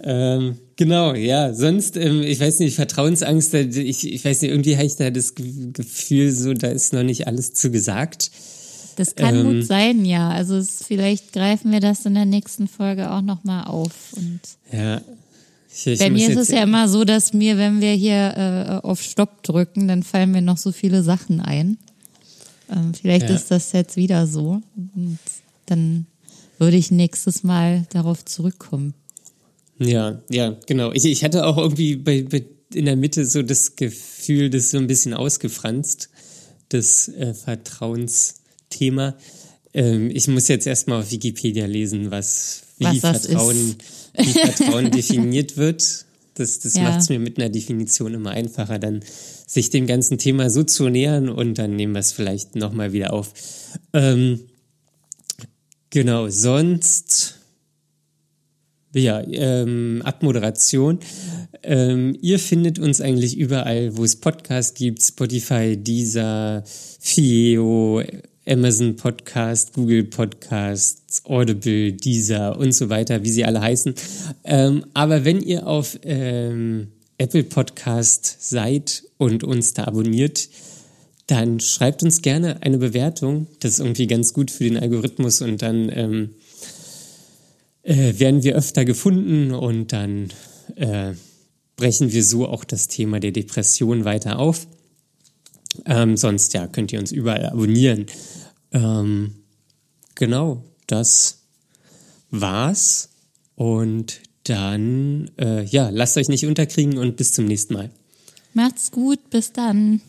ähm, genau, ja. Sonst, ähm, ich weiß nicht, Vertrauensangst, ich, ich weiß nicht, irgendwie habe ich da das Ge- Gefühl, so, da ist noch nicht alles zu gesagt.
Das kann
Ähm,
gut sein, ja. Also es, vielleicht greifen wir das in der nächsten Folge auch nochmal auf. Und
Ja. Ich, ich
bei mir ist es ja immer so, dass mir, wenn wir hier äh, auf Stopp drücken, dann fallen mir noch so viele Sachen ein. Ähm, vielleicht
Ja.
ist das jetzt wieder so. Und dann würde ich nächstes Mal darauf zurückkommen.
Ja, ja, genau. Ich, ich hatte auch irgendwie bei, bei, in der Mitte so das Gefühl, das ist so ein bisschen ausgefranst, das äh, Vertrauensthema. ähm, ich muss jetzt erstmal auf Wikipedia lesen, was wie
Was
Vertrauen, wie Vertrauen definiert wird. Das, das
Ja.
macht es mir mit einer Definition immer einfacher, dann sich dem ganzen Thema so zu nähern und dann nehmen wir es vielleicht nochmal wieder auf. Ähm, genau, sonst ja, ähm, Abmoderation. Ähm, ihr findet uns eigentlich überall, wo es Podcasts gibt, Spotify, Deezer, Fio, Amazon Podcast, Google Podcasts, Audible, Deezer und so weiter, wie sie alle heißen. Ähm, aber wenn ihr auf ähm, Apple Podcast seid und uns da abonniert, dann schreibt uns gerne eine Bewertung. Das ist irgendwie ganz gut für den Algorithmus und dann ähm, äh, werden wir öfter gefunden und dann äh, brechen wir so auch das Thema der Depression weiter auf. Ähm, sonst ja, könnt ihr uns überall abonnieren. Ähm, genau, das war's. Und dann, äh, ja, lasst euch nicht unterkriegen und bis zum nächsten Mal.
Macht's gut, bis dann.